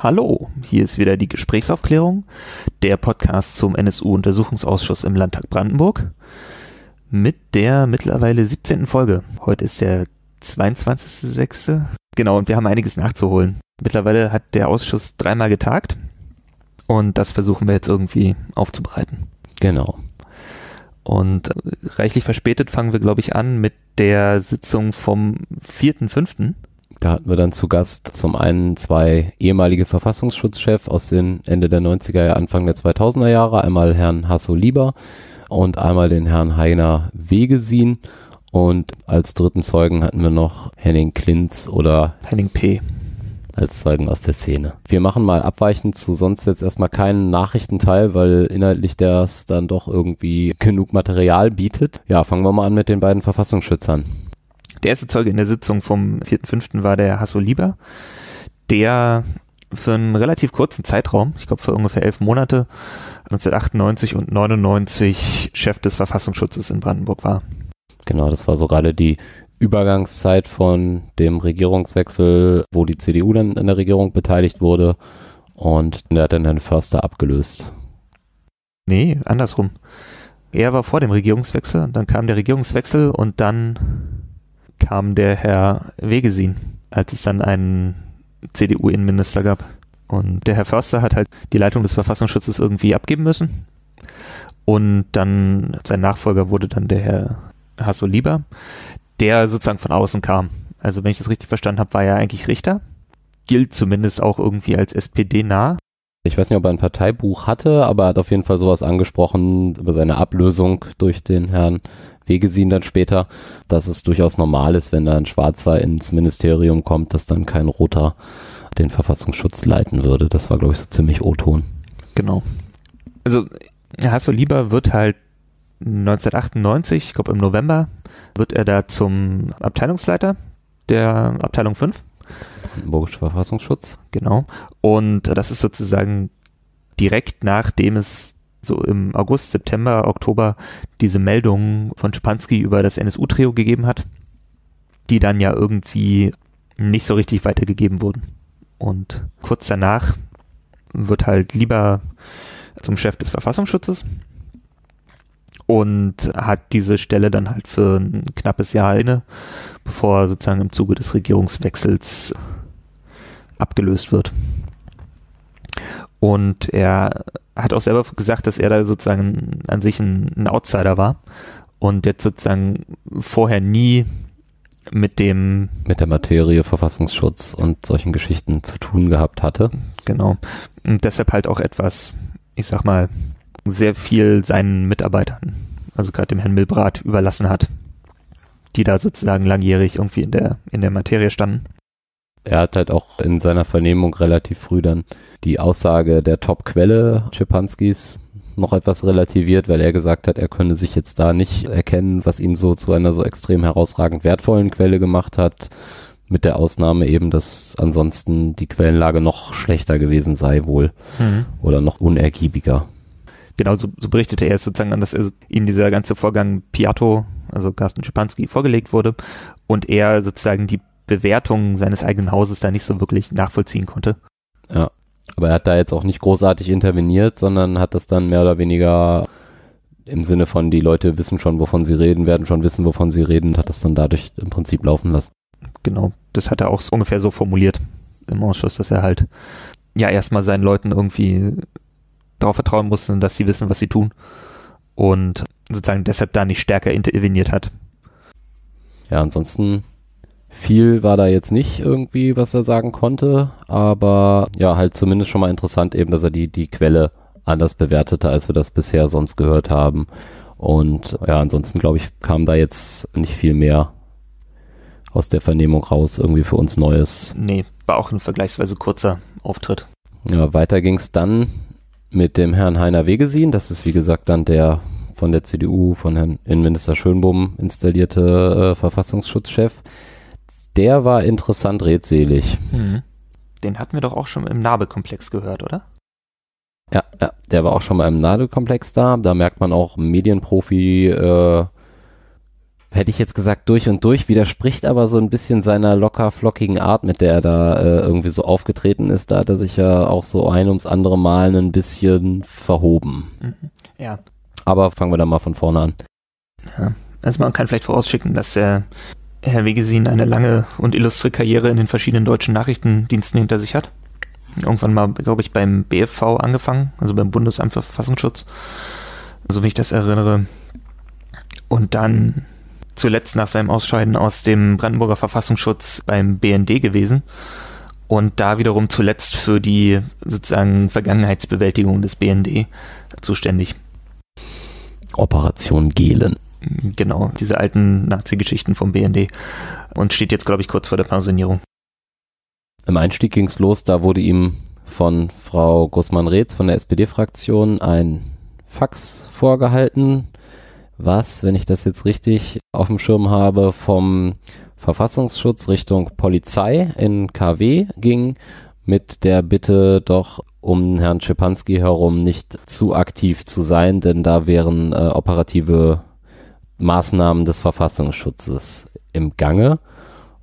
Hallo, hier ist wieder die Gesprächsaufklärung, der Podcast zum NSU-Untersuchungsausschuss im Landtag Brandenburg mit der mittlerweile 17. Folge. Heute ist der 22.06. Genau, und wir haben einiges nachzuholen. Mittlerweile hat der Ausschuss dreimal getagt und das versuchen wir jetzt irgendwie aufzubereiten. Genau. Und reichlich verspätet fangen wir, glaube ich, an mit der Sitzung vom 4.5. Da hatten wir dann zu Gast zum einen zwei ehemalige Verfassungsschutzchefs aus den Ende der 90er, Anfang der 2000er Jahre, einmal Herrn Hasso Lieber und einmal den Herrn Heiner Wegesin. Und als dritten Zeugen hatten wir noch Henning Klinz oder Henning P. als Zeugen aus der Szene. Wir machen mal abweichend zu sonst jetzt erstmal keinen Nachrichtenteil, weil inhaltlich das dann doch irgendwie genug Material bietet. Ja, fangen wir mal an mit den beiden Verfassungsschützern. Der erste Zeuge in der Sitzung vom 4.5. war der Hasso Lieber, der für einen relativ kurzen Zeitraum, ich glaube für ungefähr elf Monate, 1998 und 99 Chef des Verfassungsschutzes in Brandenburg war. Genau, das war so gerade die Übergangszeit von dem Regierungswechsel, wo die CDU dann in der Regierung beteiligt wurde und der hat dann Herrn Förster abgelöst. Nee, andersrum. Er war vor dem Regierungswechsel, dann kam der Regierungswechsel und dann kam der Herr Wegesin, als es dann einen CDU-Innenminister gab. Und der Herr Förster hat halt die Leitung des Verfassungsschutzes irgendwie abgeben müssen. Und dann sein Nachfolger wurde dann der Herr Hasso Lieber, der sozusagen von außen kam. Also wenn ich das richtig verstanden habe, war er eigentlich Richter. Gilt zumindest auch irgendwie als SPD-nah. Ich weiß nicht, ob er ein Parteibuch hatte, aber er hat auf jeden Fall sowas angesprochen über seine Ablösung durch den Herrn Wegesin dann später, dass es durchaus normal ist, wenn da ein Schwarzer ins Ministerium kommt, dass dann kein Roter den Verfassungsschutz leiten würde. Das war, glaube ich, so ziemlich O-Ton. Genau. Also Hasso Lieber wird halt 1998, ich glaube im November, wird er da zum Abteilungsleiter der Abteilung 5. Brandenburgische Verfassungsschutz. Genau. Und das ist sozusagen direkt nachdem es so im August, September, Oktober diese Meldungen von Schipanski über das NSU-Trio gegeben hat, die dann ja irgendwie nicht so richtig weitergegeben wurden. Und kurz danach wird halt lieber zum Chef des Verfassungsschutzes und hat diese Stelle dann halt für ein knappes Jahr inne, bevor er sozusagen im Zuge des Regierungswechsels abgelöst wird. Und er hat auch selber gesagt, dass er da sozusagen an sich ein, ein Outsider war und jetzt sozusagen vorher nie mit dem mit der Materie Verfassungsschutz und solchen Geschichten zu tun gehabt hatte. Genau. Und deshalb halt auch etwas, ich sag mal, sehr viel seinen Mitarbeitern, also gerade dem Herrn Milbrat, überlassen hat, die da sozusagen langjährig irgendwie in der, in der Materie standen. Er hat halt auch in seiner Vernehmung relativ früh dann die Aussage der Top-Quelle Schipanskis noch etwas relativiert, weil er gesagt hat, er könne sich jetzt da nicht erkennen, was ihn so zu einer so extrem herausragend wertvollen Quelle gemacht hat, mit der Ausnahme eben, dass ansonsten die Quellenlage noch schlechter gewesen sei wohl mhm. oder noch unergiebiger. Genau, so, so berichtete er es sozusagen an, dass er, ihm dieser ganze Vorgang Piatto, also Carsten Schipanski, vorgelegt wurde und er sozusagen die Bewertung seines eigenen Hauses da nicht so wirklich nachvollziehen konnte. Ja, aber er hat da jetzt auch nicht großartig interveniert, sondern hat das dann mehr oder weniger im Sinne von, die Leute wissen schon, wovon sie reden, werden schon wissen, wovon sie reden, und hat das dann dadurch im Prinzip laufen lassen. Genau, das hat er auch so ungefähr so formuliert im Ausschuss, dass er halt ja erstmal seinen Leuten irgendwie darauf vertrauen musste, dass sie wissen, was sie tun und sozusagen deshalb da nicht stärker interveniert hat. Ja, ansonsten viel war da jetzt nicht irgendwie, was er sagen konnte, aber ja, halt zumindest schon mal interessant eben, dass er die, die Quelle anders bewertete, als wir das bisher sonst gehört haben. Und ja, ansonsten glaube ich, kam da jetzt nicht viel mehr aus der Vernehmung raus, irgendwie für uns Neues. Nee, war auch ein vergleichsweise kurzer Auftritt. Ja, weiter ging es dann mit dem Herrn Heiner Wegesin. Das ist wie gesagt dann der von der CDU, von Herrn Innenminister Schönbohm installierte äh, Verfassungsschutzchef der war interessant redselig. Mhm. Den hatten wir doch auch schon im Nabelkomplex gehört, oder? Ja, ja, der war auch schon mal im Nadelkomplex da. Da merkt man auch Medienprofi, äh, hätte ich jetzt gesagt, durch und durch, widerspricht aber so ein bisschen seiner locker flockigen Art, mit der er da äh, irgendwie so aufgetreten ist. Da hat er sich ja auch so ein ums andere Mal ein bisschen verhoben. Mhm. Ja. Aber fangen wir da mal von vorne an. Ja. Also man kann vielleicht vorausschicken, dass der Herr Wegesin eine lange und illustre Karriere in den verschiedenen deutschen Nachrichtendiensten hinter sich hat. Irgendwann mal, glaube ich, beim BFV angefangen, also beim Bundesamt für Verfassungsschutz, so wie ich das erinnere. Und dann zuletzt nach seinem Ausscheiden aus dem Brandenburger Verfassungsschutz beim BND gewesen und da wiederum zuletzt für die sozusagen Vergangenheitsbewältigung des BND zuständig. Operation Gehlen. Genau, diese alten Nazi-Geschichten vom BND und steht jetzt, glaube ich, kurz vor der Pensionierung. Im Einstieg ging es los, da wurde ihm von Frau Gussmann-Reetz von der SPD-Fraktion ein Fax vorgehalten, was, wenn ich das jetzt richtig auf dem Schirm habe, vom Verfassungsschutz Richtung Polizei in KW ging, mit der Bitte doch um Herrn Schepanski herum nicht zu aktiv zu sein, denn da wären äh, operative Maßnahmen des Verfassungsschutzes im Gange.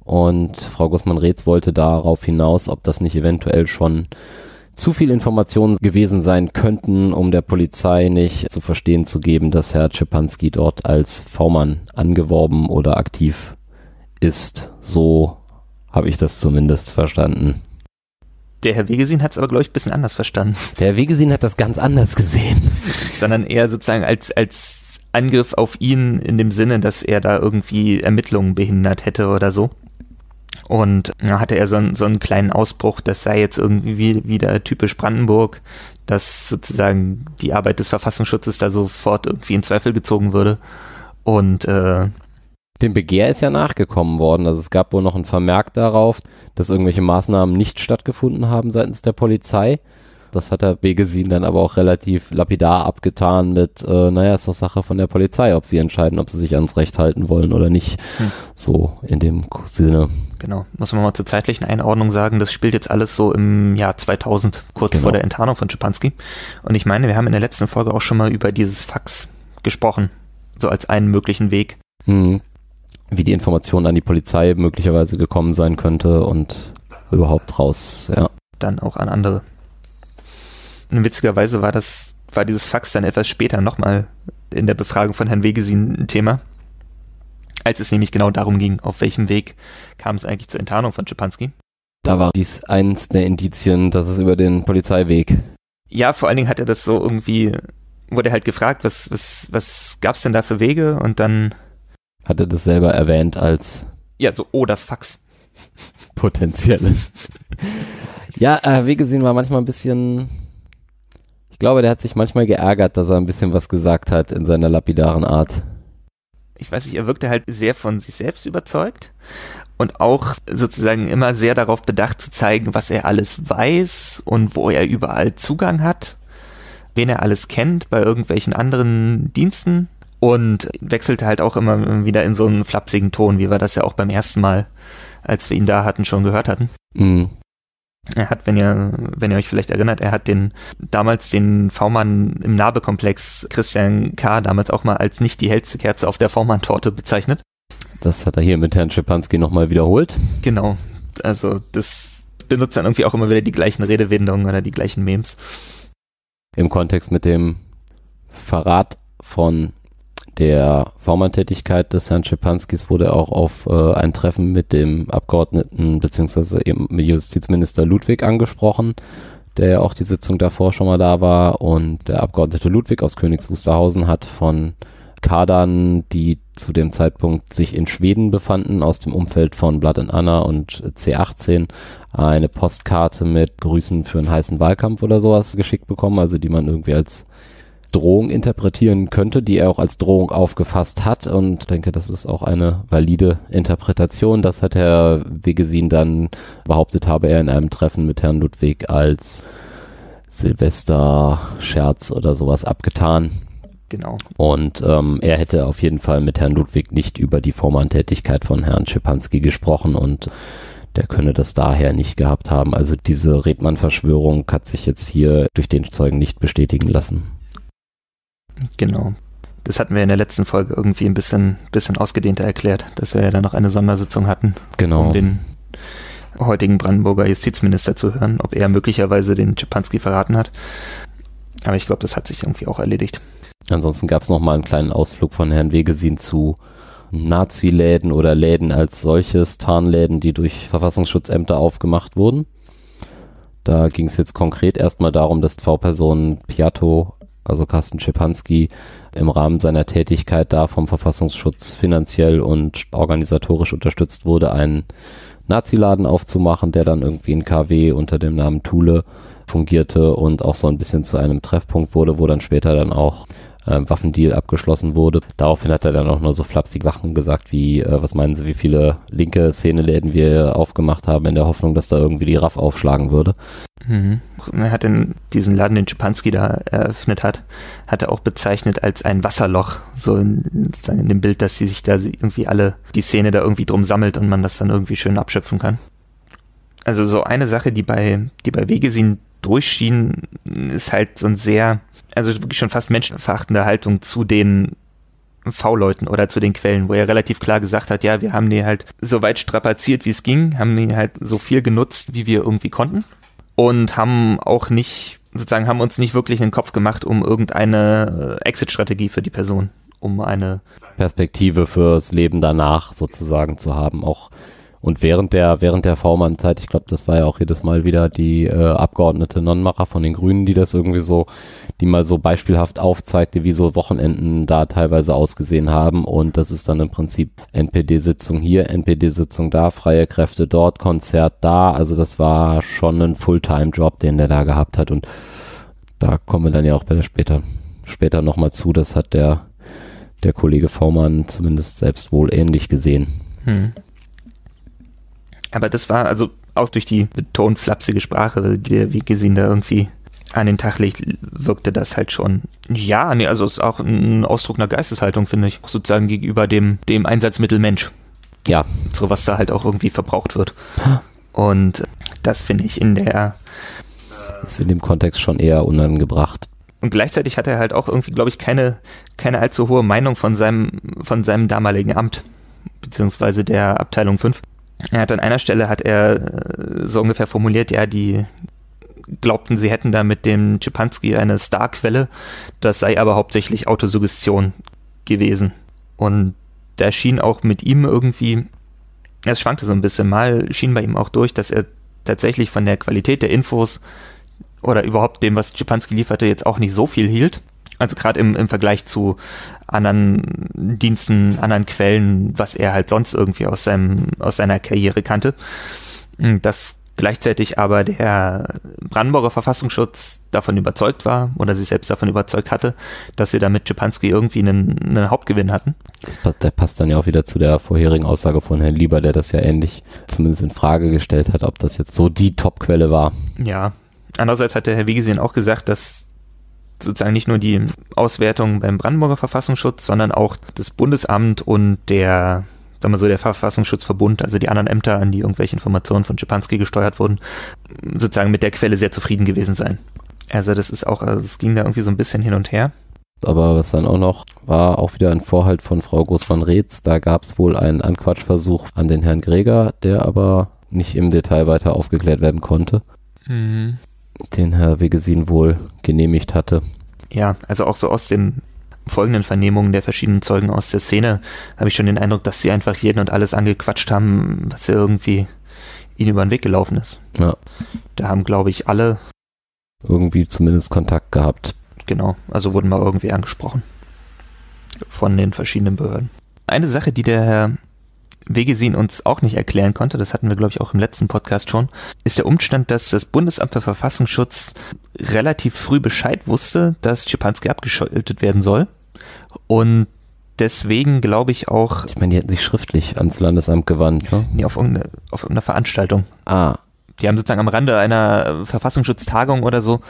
Und Frau Gussmann-Reetz wollte darauf hinaus, ob das nicht eventuell schon zu viel Informationen gewesen sein könnten, um der Polizei nicht zu verstehen zu geben, dass Herr Czepanski dort als V-Mann angeworben oder aktiv ist. So habe ich das zumindest verstanden. Der Herr Wegesin hat es aber, glaube ich, ein bisschen anders verstanden. Der Herr Wegesin hat das ganz anders gesehen. Sondern eher sozusagen als, als Angriff auf ihn in dem Sinne, dass er da irgendwie Ermittlungen behindert hätte oder so. Und da hatte er so, einen, so einen kleinen Ausbruch, das sei jetzt irgendwie wieder typisch Brandenburg, dass sozusagen die Arbeit des Verfassungsschutzes da sofort irgendwie in Zweifel gezogen würde. Und äh, dem Begehr ist ja nachgekommen worden. Also es gab wohl noch ein Vermerk darauf, dass irgendwelche Maßnahmen nicht stattgefunden haben seitens der Polizei. Das hat der Begesin dann aber auch relativ lapidar abgetan mit, äh, naja, ist doch Sache von der Polizei, ob sie entscheiden, ob sie sich ans Recht halten wollen oder nicht. Hm. So in dem Sinne. Genau, muss man mal zur zeitlichen Einordnung sagen, das spielt jetzt alles so im Jahr 2000, kurz genau. vor der Enttarnung von Schipanski. Und ich meine, wir haben in der letzten Folge auch schon mal über dieses Fax gesprochen, so als einen möglichen Weg. Hm. Wie die Information an die Polizei möglicherweise gekommen sein könnte und überhaupt raus, ja. Dann auch an andere. Und witzigerweise war das, war dieses Fax dann etwas später nochmal in der Befragung von Herrn Wegesin ein Thema, als es nämlich genau darum ging, auf welchem Weg kam es eigentlich zur Enttarnung von Schipanski. Da war dies eins der Indizien, dass es über den Polizeiweg. Ja, vor allen Dingen hat er das so irgendwie, wurde halt gefragt, was, was, was gab's denn da für Wege und dann hat er das selber erwähnt als ja, so, oh, das Fax. Potenzielle. ja, äh, Wegesehen war manchmal ein bisschen ich glaube, der hat sich manchmal geärgert, dass er ein bisschen was gesagt hat in seiner lapidaren Art. Ich weiß nicht, er wirkte halt sehr von sich selbst überzeugt und auch sozusagen immer sehr darauf bedacht zu zeigen, was er alles weiß und wo er überall Zugang hat, wen er alles kennt bei irgendwelchen anderen Diensten und wechselte halt auch immer wieder in so einen flapsigen Ton, wie wir das ja auch beim ersten Mal, als wir ihn da hatten, schon gehört hatten. Mhm. Er hat, wenn ihr, wenn ihr euch vielleicht erinnert, er hat den damals den V-Mann im Narbekomplex Christian K. damals auch mal als nicht die hellste Kerze auf der V-Mann-Torte bezeichnet. Das hat er hier mit Herrn Schipanski nochmal wiederholt. Genau. Also das benutzt dann irgendwie auch immer wieder die gleichen Redewendungen oder die gleichen Memes. Im Kontext mit dem Verrat von der V-Mann-Tätigkeit des Herrn Schipanskis wurde auch auf äh, ein Treffen mit dem Abgeordneten bzw. Justizminister Ludwig angesprochen, der ja auch die Sitzung davor schon mal da war. Und der Abgeordnete Ludwig aus Königs Wusterhausen hat von Kadern, die zu dem Zeitpunkt sich in Schweden befanden, aus dem Umfeld von Blood and Anna und C18, eine Postkarte mit Grüßen für einen heißen Wahlkampf oder sowas geschickt bekommen, also die man irgendwie als Drohung interpretieren könnte, die er auch als Drohung aufgefasst hat und denke, das ist auch eine valide Interpretation. Das hat Herr Wegesin dann behauptet, habe er in einem Treffen mit Herrn Ludwig als Silvester-Scherz oder sowas abgetan. Genau. Und ähm, er hätte auf jeden Fall mit Herrn Ludwig nicht über die Vormanntätigkeit von Herrn Schipanski gesprochen und der könne das daher nicht gehabt haben. Also diese Redmann-Verschwörung hat sich jetzt hier durch den Zeugen nicht bestätigen lassen. Genau. Das hatten wir in der letzten Folge irgendwie ein bisschen, bisschen ausgedehnter erklärt, dass wir ja dann noch eine Sondersitzung hatten, Genau. um den heutigen Brandenburger Justizminister zu hören, ob er möglicherweise den Schipanski verraten hat. Aber ich glaube, das hat sich irgendwie auch erledigt. Ansonsten gab es noch mal einen kleinen Ausflug von Herrn Wegesin zu Nazi-Läden oder Läden als solches, Tarnläden, die durch Verfassungsschutzämter aufgemacht wurden. Da ging es jetzt konkret erstmal darum, dass V-Person Piatto, also Carsten Schipanski, im Rahmen seiner Tätigkeit da vom Verfassungsschutz finanziell und organisatorisch unterstützt wurde, einen Nazi-Laden aufzumachen, der dann irgendwie in KW unter dem Namen Thule fungierte und auch so ein bisschen zu einem Treffpunkt wurde, wo dann später dann auch äh, Waffendeal abgeschlossen wurde. Daraufhin hat er dann auch nur so flapsige Sachen gesagt wie, äh, was meinen Sie, wie viele linke Szeneläden wir aufgemacht haben, in der Hoffnung, dass da irgendwie die RAF aufschlagen würde. Mhm. Er hat den, diesen Laden, den Schipanski da eröffnet hat, hat er auch bezeichnet als ein Wasserloch. So in, in dem Bild, dass sie sich da irgendwie alle, die Szene da irgendwie drum sammelt und man das dann irgendwie schön abschöpfen kann. Also so eine Sache, die bei, die bei Wegesin durchschien, ist halt so ein sehr, also wirklich schon fast menschenverachtende Haltung zu den V-Leuten oder zu den Quellen, wo er relativ klar gesagt hat, ja, wir haben die halt so weit strapaziert, wie es ging, haben die halt so viel genutzt, wie wir irgendwie konnten und haben auch nicht, sozusagen, haben uns nicht wirklich in den Kopf gemacht, um irgendeine äh, Exit-Strategie für die Person, um eine Perspektive fürs Leben danach sozusagen zu haben, auch und während der, während der V-Mann-Zeit, ich glaube, das war ja auch jedes Mal wieder die äh, Abgeordnete Nonnenmacher von den Grünen, die das irgendwie so, die mal so beispielhaft aufzeigte, wie so Wochenenden da teilweise ausgesehen haben. Und das ist dann im Prinzip NPD-Sitzung hier, NPD-Sitzung da, freie Kräfte dort, Konzert da. Also das war schon ein Fulltime-Job, den der da gehabt hat. Und da kommen wir dann ja auch bei der später, später nochmal zu. Das hat der, der Kollege V-Mann zumindest selbst wohl ähnlich gesehen. Hm. Aber das war also auch durch die betont flapsige Sprache, die der Wegesin da irgendwie an den Tag legt, wirkte das halt schon. Ja, nee, also es ist auch ein Ausdruck einer Geisteshaltung, finde ich. Sozusagen gegenüber dem, dem Einsatzmittel Mensch. Ja. So was da halt auch irgendwie verbraucht wird. Und das finde ich in der. Ist in dem Kontext schon eher unangebracht. Und gleichzeitig hat er halt auch irgendwie, glaube ich, keine, keine allzu hohe Meinung von seinem, von seinem damaligen Amt, beziehungsweise der Abteilung 5. Er hat an einer Stelle hat er äh, so ungefähr formuliert, ja, die glaubten, sie hätten da mit dem Schipanski eine Starquelle, das sei aber hauptsächlich Autosuggestion gewesen. Und da schien auch mit ihm irgendwie, es schwankte so ein bisschen mal, schien bei ihm auch durch, dass er tatsächlich von der Qualität der Infos oder überhaupt dem, was Schipanski lieferte, jetzt auch nicht so viel hielt. Also gerade im, im Vergleich zu anderen Diensten, anderen Quellen, was er halt sonst irgendwie aus seinem, aus seiner Karriere kannte. Dass gleichzeitig aber der Brandenburger Verfassungsschutz davon überzeugt war oder sich selbst davon überzeugt hatte, dass sie da mit Schipanski irgendwie einen, einen Hauptgewinn hatten. Das, passt dann ja auch wieder zu der vorherigen Aussage von Herrn Lieber, der das ja ähnlich zumindest in Frage gestellt hat, ob das jetzt so die Topquelle war. Ja. Andererseits hat der Herr Wigesien auch gesagt, dass sozusagen nicht nur die Auswertung beim Brandenburger Verfassungsschutz, sondern auch das Bundesamt und der, sagen wir so, der Verfassungsschutzverbund, also die anderen Ämter, an die irgendwelche Informationen von Schipanski gesteuert wurden, sozusagen mit der Quelle sehr zufrieden gewesen sein. Also das ist auch, also es ging da irgendwie so ein bisschen hin und her. Aber was dann auch noch war, auch wieder ein Vorhalt von Frau Großmann-Reetz. Da gab es wohl einen Anquatschversuch an den Herrn Greger, der aber nicht im Detail weiter aufgeklärt werden konnte. Mhm den Herr Wegesin wohl genehmigt hatte. Ja, also auch so aus den folgenden Vernehmungen der verschiedenen Zeugen aus der Szene habe ich schon den Eindruck, dass sie einfach jeden und alles angequatscht haben, was irgendwie ihnen über den Weg gelaufen ist. Ja. Da haben, glaube ich, alle irgendwie zumindest Kontakt gehabt. Genau, also wurden mal irgendwie angesprochen von den verschiedenen Behörden. Eine Sache, die der Herr Wegesin uns auch nicht erklären konnte, das hatten wir, glaube ich, auch im letzten Podcast schon, ist der Umstand, dass das Bundesamt für Verfassungsschutz relativ früh Bescheid wusste, dass Schipanski abgeschaltet werden soll. Und deswegen glaube ich auch. Ich meine, die hätten sich schriftlich ans Landesamt gewandt, ne? Nee, auf irgendeine, auf irgendeine Veranstaltung. Ah. Die haben sozusagen am Rande einer Verfassungsschutztagung oder so,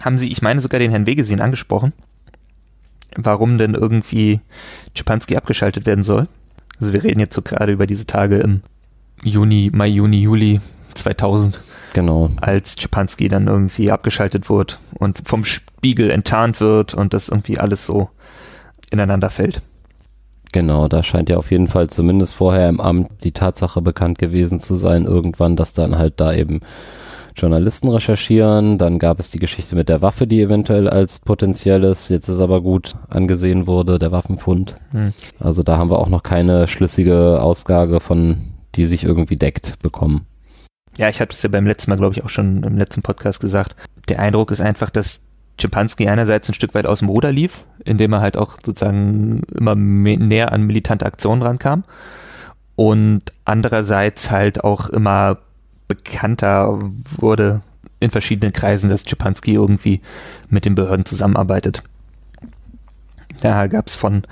haben sie, ich meine, sogar den Herrn Wegesin angesprochen, warum denn irgendwie Schipanski abgeschaltet werden soll. Also wir reden jetzt so gerade über diese Tage im Juni, Mai, Juni, Juli 2000. Genau. Als Czepanski dann irgendwie abgeschaltet wurde und vom Spiegel enttarnt wird und das irgendwie alles so ineinander fällt. Genau, da scheint ja auf jeden Fall zumindest vorher im Amt die Tatsache bekannt gewesen zu sein, irgendwann, dass dann halt da eben Journalisten recherchieren. Dann gab es die Geschichte mit der Waffe, die eventuell als potenzielles, jetzt ist aber gut angesehen wurde, der Waffenfund. Hm. Also da haben wir auch noch keine schlüssige Ausgabe von, die sich irgendwie deckt, bekommen. Ja, ich hatte es ja beim letzten Mal, glaube ich, auch schon im letzten Podcast gesagt. Der Eindruck ist einfach, dass Schipanski einerseits ein Stück weit aus dem Ruder lief, indem er halt auch sozusagen immer näher an militante Aktionen rankam und andererseits halt auch immer bekannter wurde in verschiedenen Kreisen, dass Schipanski irgendwie mit den Behörden zusammenarbeitet. Da gab es von,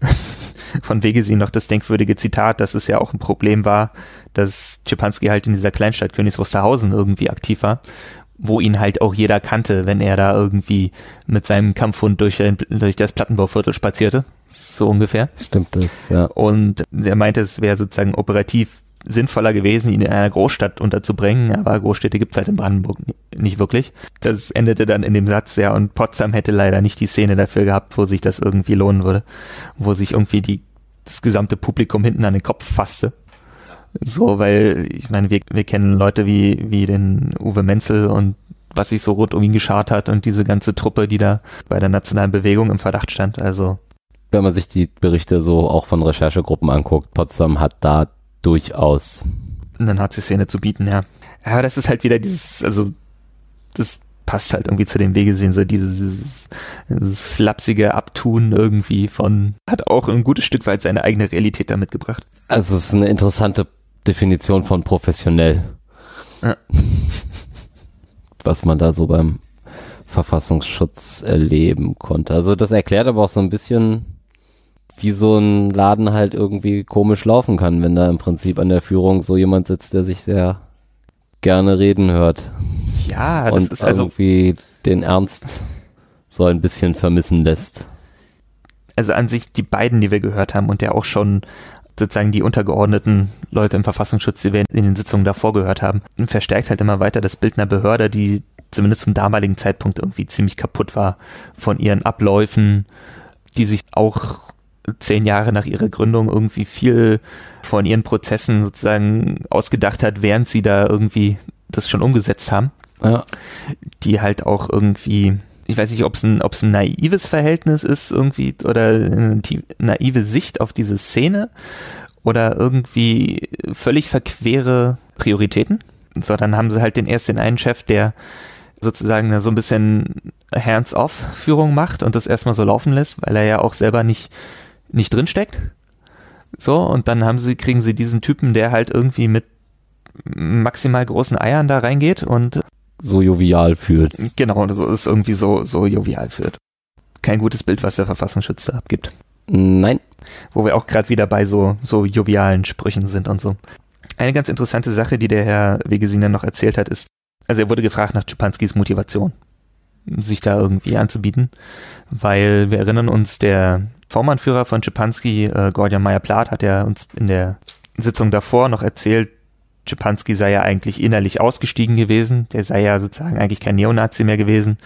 von Wegesin noch das denkwürdige Zitat, dass es ja auch ein Problem war, dass Schipanski halt in dieser Kleinstadt Königs Wusterhausen irgendwie aktiv war wo ihn halt auch jeder kannte, wenn er da irgendwie mit seinem Kampfhund durch, durch das Plattenbauviertel spazierte. So ungefähr. Stimmt das, ja. Und er meinte, es wäre sozusagen operativ sinnvoller gewesen, ihn in einer Großstadt unterzubringen, aber Großstädte gibt's halt in Brandenburg nicht wirklich. Das endete dann in dem Satz, ja, und Potsdam hätte leider nicht die Szene dafür gehabt, wo sich das irgendwie lohnen würde, wo sich irgendwie die, das gesamte Publikum hinten an den Kopf fasste so, weil ich meine, wir, wir kennen Leute wie, wie den Uwe Menzel und was sich so rund um ihn geschart hat und diese ganze Truppe, die da bei der nationalen Bewegung im Verdacht stand. Also wenn man sich die Berichte so auch von Recherchegruppen anguckt, Potsdam hat da durchaus eine Nazi-Szene zu bieten, ja. Aber das ist halt wieder dieses, also das passt halt irgendwie zu dem Wegesehen, so dieses, dieses, dieses flapsige Abtun irgendwie von, hat auch ein gutes Stück weit seine eigene Realität damit gebracht. Also es ist eine interessante Definition von professionell. Ja. Was man da so beim Verfassungsschutz erleben konnte. Also das erklärt aber auch so ein bisschen, wie so ein Laden halt irgendwie komisch laufen kann, wenn da im Prinzip an der Führung so jemand sitzt, der sich sehr gerne reden hört. Ja, das und ist also irgendwie den Ernst so ein bisschen vermissen lässt. Also an sich die beiden, die wir gehört haben und der auch schon sozusagen die untergeordneten Leute im Verfassungsschutz, die wir in den Sitzungen davor gehört haben, verstärkt halt immer weiter das Bild einer Behörde, die zumindest zum damaligen Zeitpunkt irgendwie ziemlich kaputt war von ihren Abläufen, die sich auch zehn Jahre nach ihrer Gründung irgendwie viel von ihren Prozessen sozusagen ausgedacht hat, während sie da irgendwie das schon umgesetzt haben. Ja. Die halt auch irgendwie ich weiß nicht, ob es ein, ob es ein naives Verhältnis ist irgendwie oder eine naive Sicht auf diese Szene oder irgendwie völlig verquere Prioritäten. So, dann haben sie halt den erst den einen Chef, der sozusagen so ein bisschen Hands-off-Führung macht und das erstmal so laufen lässt, weil er ja auch selber nicht, nicht drinsteckt. So, und dann haben sie, kriegen sie diesen Typen, der halt irgendwie mit maximal großen Eiern da reingeht und so jovial führt. Genau, so ist irgendwie so, so jovial führt. Kein gutes Bild, was der Verfassungsschutz da abgibt. Nein. Wo wir auch gerade wieder bei so, so jovialen Sprüchen sind und so. Eine ganz interessante Sache, die der Herr Wegesiner noch erzählt hat, ist, also er wurde gefragt nach Schipanskis Motivation, sich da irgendwie anzubieten, weil wir erinnern uns, der Vormannführer von Schipanski, äh, Gordian Meyer-Plath, hat ja uns in der Sitzung davor noch erzählt, Schipanski sei ja eigentlich innerlich ausgestiegen gewesen. Der sei ja sozusagen eigentlich kein Neonazi mehr gewesen,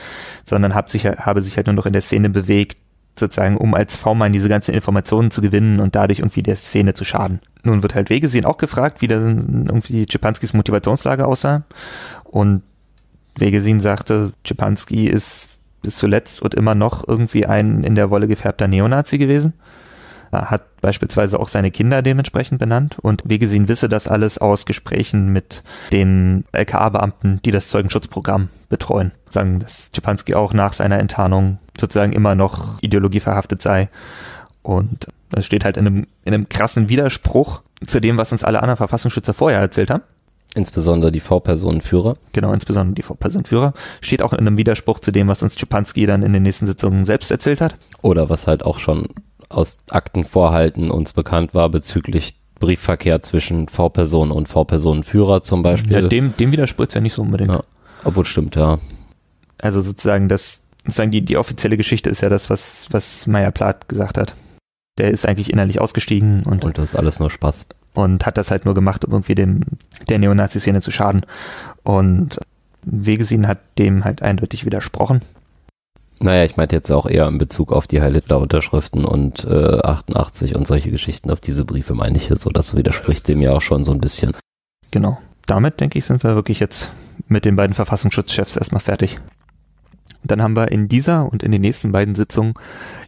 sondern hab sich, habe sich halt nur noch in der Szene bewegt, sozusagen, um als V-Mann diese ganzen Informationen zu gewinnen und dadurch irgendwie der Szene zu schaden. Nun wird halt Wegesehen auch gefragt, wie dann irgendwie Schipanskis Motivationslage aussah. Und Wegesehen sagte, Schipanski ist bis zuletzt und immer noch irgendwie ein in der Wolle gefärbter Neonazi gewesen hat beispielsweise auch seine Kinder dementsprechend benannt und wie gesehen wisse das alles aus Gesprächen mit den LKA-Beamten, die das Zeugenschutzprogramm betreuen. Sagen, dass Czepanski auch nach seiner Enttarnung sozusagen immer noch ideologieverhaftet sei. Und das steht halt in einem, in einem krassen Widerspruch zu dem, was uns alle anderen Verfassungsschützer vorher erzählt haben. Insbesondere die V-Personenführer. Genau, insbesondere die V-Personenführer. Steht auch in einem Widerspruch zu dem, was uns Czepanski dann in den nächsten Sitzungen selbst erzählt hat. Oder was halt auch schon aus Aktenvorhalten uns bekannt war bezüglich Briefverkehr zwischen V-Person und V-Personenführer zum Beispiel. Ja, dem, dem widerspricht ja nicht so unbedingt. Ja, obwohl stimmt, ja. Also sozusagen das, sozusagen die, die offizielle Geschichte ist ja das, was, was Meyer Plath gesagt hat. Der ist eigentlich innerlich ausgestiegen und. Und das ist alles nur Spaß. Und hat das halt nur gemacht, um irgendwie dem, der Neonazi-Szene zu schaden. Und Wegesin hat dem halt eindeutig widersprochen. Naja, ich meinte jetzt auch eher in Bezug auf die Heil-Hitler-Unterschriften und äh, 88 und solche Geschichten. Auf diese Briefe meine ich jetzt so, das widerspricht dem ja auch schon so ein bisschen. Genau. Damit, denke ich, sind wir wirklich jetzt mit den beiden Verfassungsschutzchefs erstmal fertig. Und dann haben wir in dieser und in den nächsten beiden Sitzungen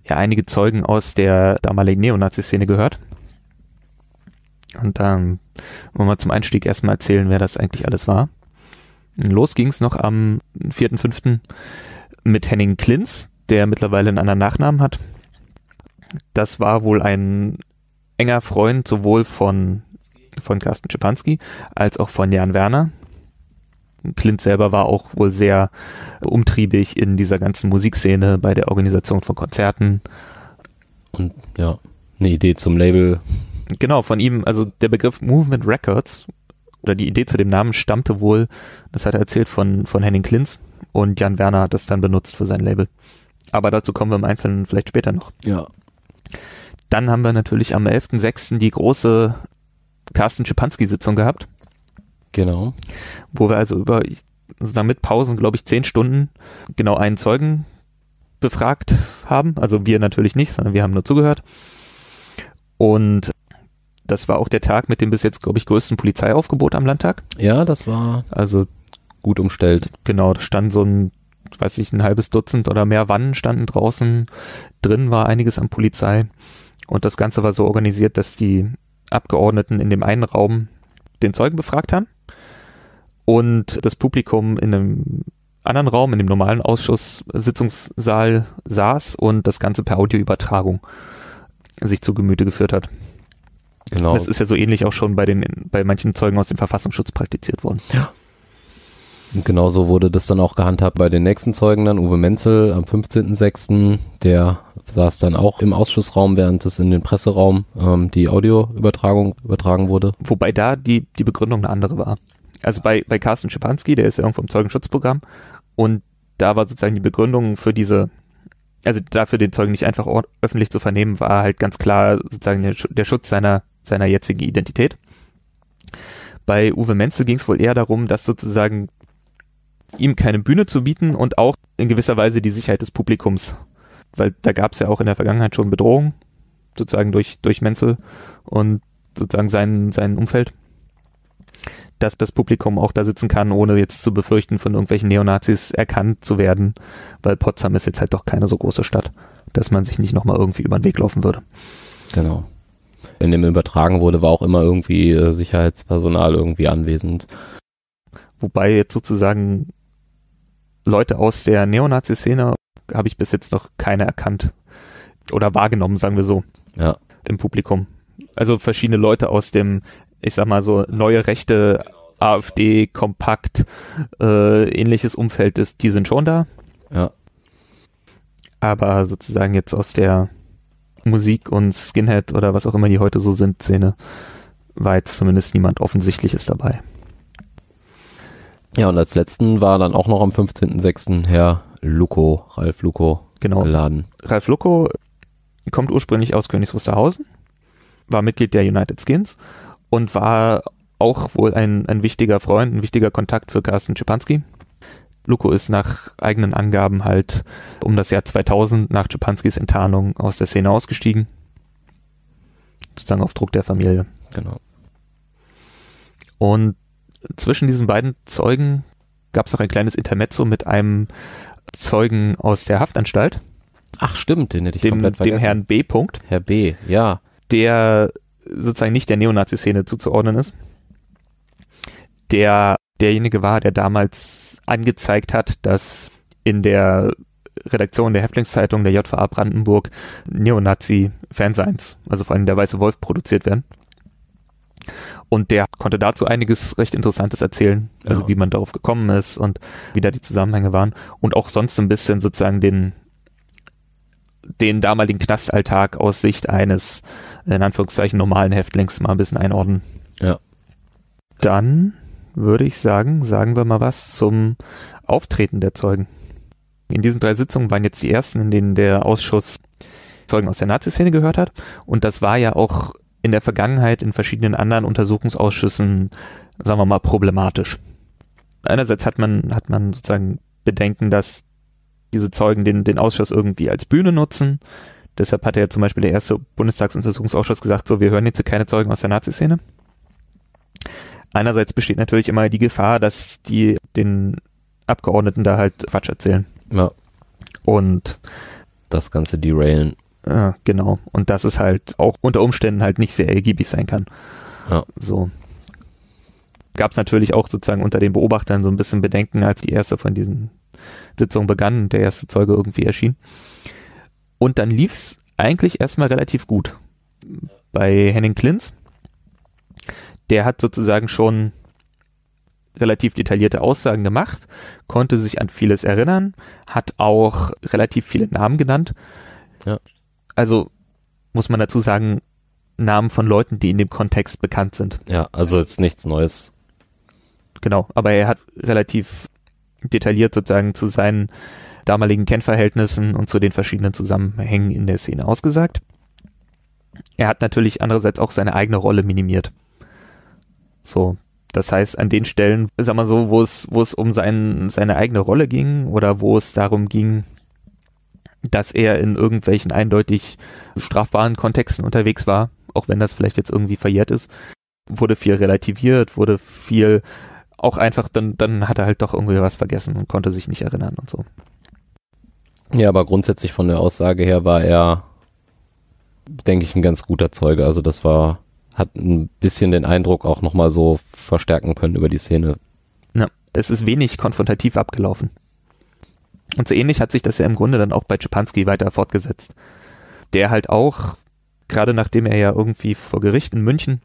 ja einige Zeugen aus der damaligen Neonazi-Szene gehört. Und dann wollen wir zum Einstieg erstmal erzählen, wer das eigentlich alles war. Los ging es noch am 4.5. mit Henning Klinz, der mittlerweile einen anderen Nachnamen hat. Das war wohl ein enger Freund sowohl von, von Carsten Schipanski als auch von Jan Werner. Clint selber war auch wohl sehr umtriebig in dieser ganzen Musikszene bei der Organisation von Konzerten. Und ja, eine Idee zum Label. Genau, von ihm, also der Begriff Movement Records oder die Idee zu dem Namen stammte wohl, das hat er erzählt von, von Henning Klins und Jan Werner hat das dann benutzt für sein Label. Aber dazu kommen wir im Einzelnen vielleicht später noch. Ja. Dann haben wir natürlich am 11.06. die große Carsten Schipanski-Sitzung gehabt. Genau. Wo wir also über, also mit Pausen, glaube ich, zehn Stunden genau einen Zeugen befragt haben. Also wir natürlich nicht, sondern wir haben nur zugehört. Und das war auch der Tag mit dem bis jetzt, glaube ich, größten Polizeiaufgebot am Landtag. Ja, das war also gut umstellt. Genau, da stand so ein, weiß ich, ein halbes Dutzend oder mehr Wannen standen draußen. Drin war einiges an Polizei. Und das Ganze war so organisiert, dass die Abgeordneten in dem einen Raum den Zeugen befragt haben und das Publikum in einem anderen Raum, in dem normalen Ausschuss-Sitzungssaal saß und das Ganze per Audioübertragung sich zu Gemüte geführt hat. Genau. Das ist ja so ähnlich auch schon bei den, bei manchen Zeugen aus dem Verfassungsschutz praktiziert worden. Ja. Und genauso wurde das dann auch gehandhabt bei den nächsten Zeugen dann. Uwe Menzel am 15.06. Der saß dann auch im Ausschussraum, während es in den Presseraum ähm, die Audioübertragung übertragen wurde. Wobei da die, die Begründung eine andere war. Also bei, bei Carsten Schipanski, der ist ja irgendwo im Zeugenschutzprogramm und da war sozusagen die Begründung für diese, also dafür den Zeugen nicht einfach öffentlich zu vernehmen, war halt ganz klar sozusagen der, der Schutz seiner, seiner jetzigen Identität. Bei Uwe Menzel ging es wohl eher darum, dass sozusagen ihm keine Bühne zu bieten und auch in gewisser Weise die Sicherheit des Publikums. Weil da gab es ja auch in der Vergangenheit schon Bedrohungen, sozusagen durch, durch Menzel und sozusagen sein, sein Umfeld dass das Publikum auch da sitzen kann, ohne jetzt zu befürchten, von irgendwelchen Neonazis erkannt zu werden, weil Potsdam ist jetzt halt doch keine so große Stadt, dass man sich nicht nochmal irgendwie über den Weg laufen würde. Genau. Wenn dem übertragen wurde, war auch immer irgendwie äh, Sicherheitspersonal irgendwie anwesend. Wobei jetzt sozusagen Leute aus der Neonazi-Szene habe ich bis jetzt noch keine erkannt oder wahrgenommen, sagen wir so. Ja. Im Publikum. Also verschiedene Leute aus dem ich sag mal so neue Rechte, AfD, Kompakt, äh, ähnliches Umfeld ist, die sind schon da. Ja. Aber sozusagen jetzt aus der Musik und Skinhead oder was auch immer die heute so sind, Szene, war jetzt zumindest niemand Offensichtliches dabei. Ja, und als letzten war dann auch noch am 15.06. Herr Luko, Ralf Luko, genau. geladen. Ralf Luko kommt ursprünglich aus Königs Wusterhausen, war Mitglied der United Skins und war auch wohl ein, ein wichtiger Freund, ein wichtiger Kontakt für Carsten Schipanski. Luko ist nach eigenen Angaben halt um das Jahr 2000 nach Schipanskis Enttarnung aus der Szene ausgestiegen. Sozusagen auf Druck der Familie. Genau. Und zwischen diesen beiden Zeugen gab es noch ein kleines Intermezzo mit einem Zeugen aus der Haftanstalt. Ach stimmt, den hätte ich dem, komplett vergessen. Dem Herrn B. Punkt. Herr B., ja. Der sozusagen nicht der Neonazi-Szene zuzuordnen ist. Der derjenige war, der damals angezeigt hat, dass in der Redaktion der Häftlingszeitung der JVA Brandenburg Neonazi-Fanseins, also vor allem der Weiße Wolf, produziert werden. Und der konnte dazu einiges recht Interessantes erzählen, also ja. wie man darauf gekommen ist und wie da die Zusammenhänge waren und auch sonst ein bisschen sozusagen den den damaligen Knastalltag aus Sicht eines, in Anführungszeichen, normalen Häftlings mal ein bisschen einordnen. Ja. Dann würde ich sagen, sagen wir mal was zum Auftreten der Zeugen. In diesen drei Sitzungen waren jetzt die ersten, in denen der Ausschuss Zeugen aus der Nazi-Szene gehört hat. Und das war ja auch in der Vergangenheit in verschiedenen anderen Untersuchungsausschüssen, sagen wir mal, problematisch. Einerseits hat man, hat man sozusagen Bedenken, dass diese Zeugen den, den Ausschuss irgendwie als Bühne nutzen. Deshalb hat ja zum Beispiel der erste Bundestagsuntersuchungsausschuss gesagt, so, wir hören jetzt keine Zeugen aus der Nazi-Szene. Einerseits besteht natürlich immer die Gefahr, dass die den Abgeordneten da halt Quatsch erzählen. Ja. Und das Ganze derailen. äh, genau. Und dass es halt auch unter Umständen halt nicht sehr ergiebig sein kann. Ja. So. Gab es natürlich auch sozusagen unter den Beobachtern so ein bisschen Bedenken, als die erste von diesen Sitzungen begann, der erste Zeuge irgendwie erschien. Und dann lief's eigentlich erstmal relativ gut. Bei Henning Klintz, der hat sozusagen schon relativ detaillierte Aussagen gemacht, konnte sich an vieles erinnern, hat auch relativ viele Namen genannt. Ja. Also muss man dazu sagen, Namen von Leuten, die in dem Kontext bekannt sind. Ja, also jetzt nichts Neues. Genau, aber er hat relativ detailliert sozusagen zu seinen damaligen Kennverhältnissen und zu den verschiedenen Zusammenhängen in der Szene ausgesagt. Er hat natürlich andererseits auch seine eigene Rolle minimiert. So, das heißt, an den Stellen, sag mal so, wo es, wo es um sein, seine eigene Rolle ging oder wo es darum ging, dass er in irgendwelchen eindeutig strafbaren Kontexten unterwegs war, auch wenn das vielleicht jetzt irgendwie verjährt ist, wurde viel relativiert, wurde viel auch einfach, dann, dann hat er halt doch irgendwie was vergessen und konnte sich nicht erinnern und so. Ja, aber grundsätzlich von der Aussage her war er, denke ich, ein ganz guter Zeuge. Also das war, hat ein bisschen den Eindruck auch nochmal so verstärken können über die Szene. Ja, es ist wenig konfrontativ abgelaufen. Und so ähnlich hat sich das ja im Grunde dann auch bei Czepanski weiter fortgesetzt. Der halt auch, gerade nachdem er ja irgendwie vor Gericht in München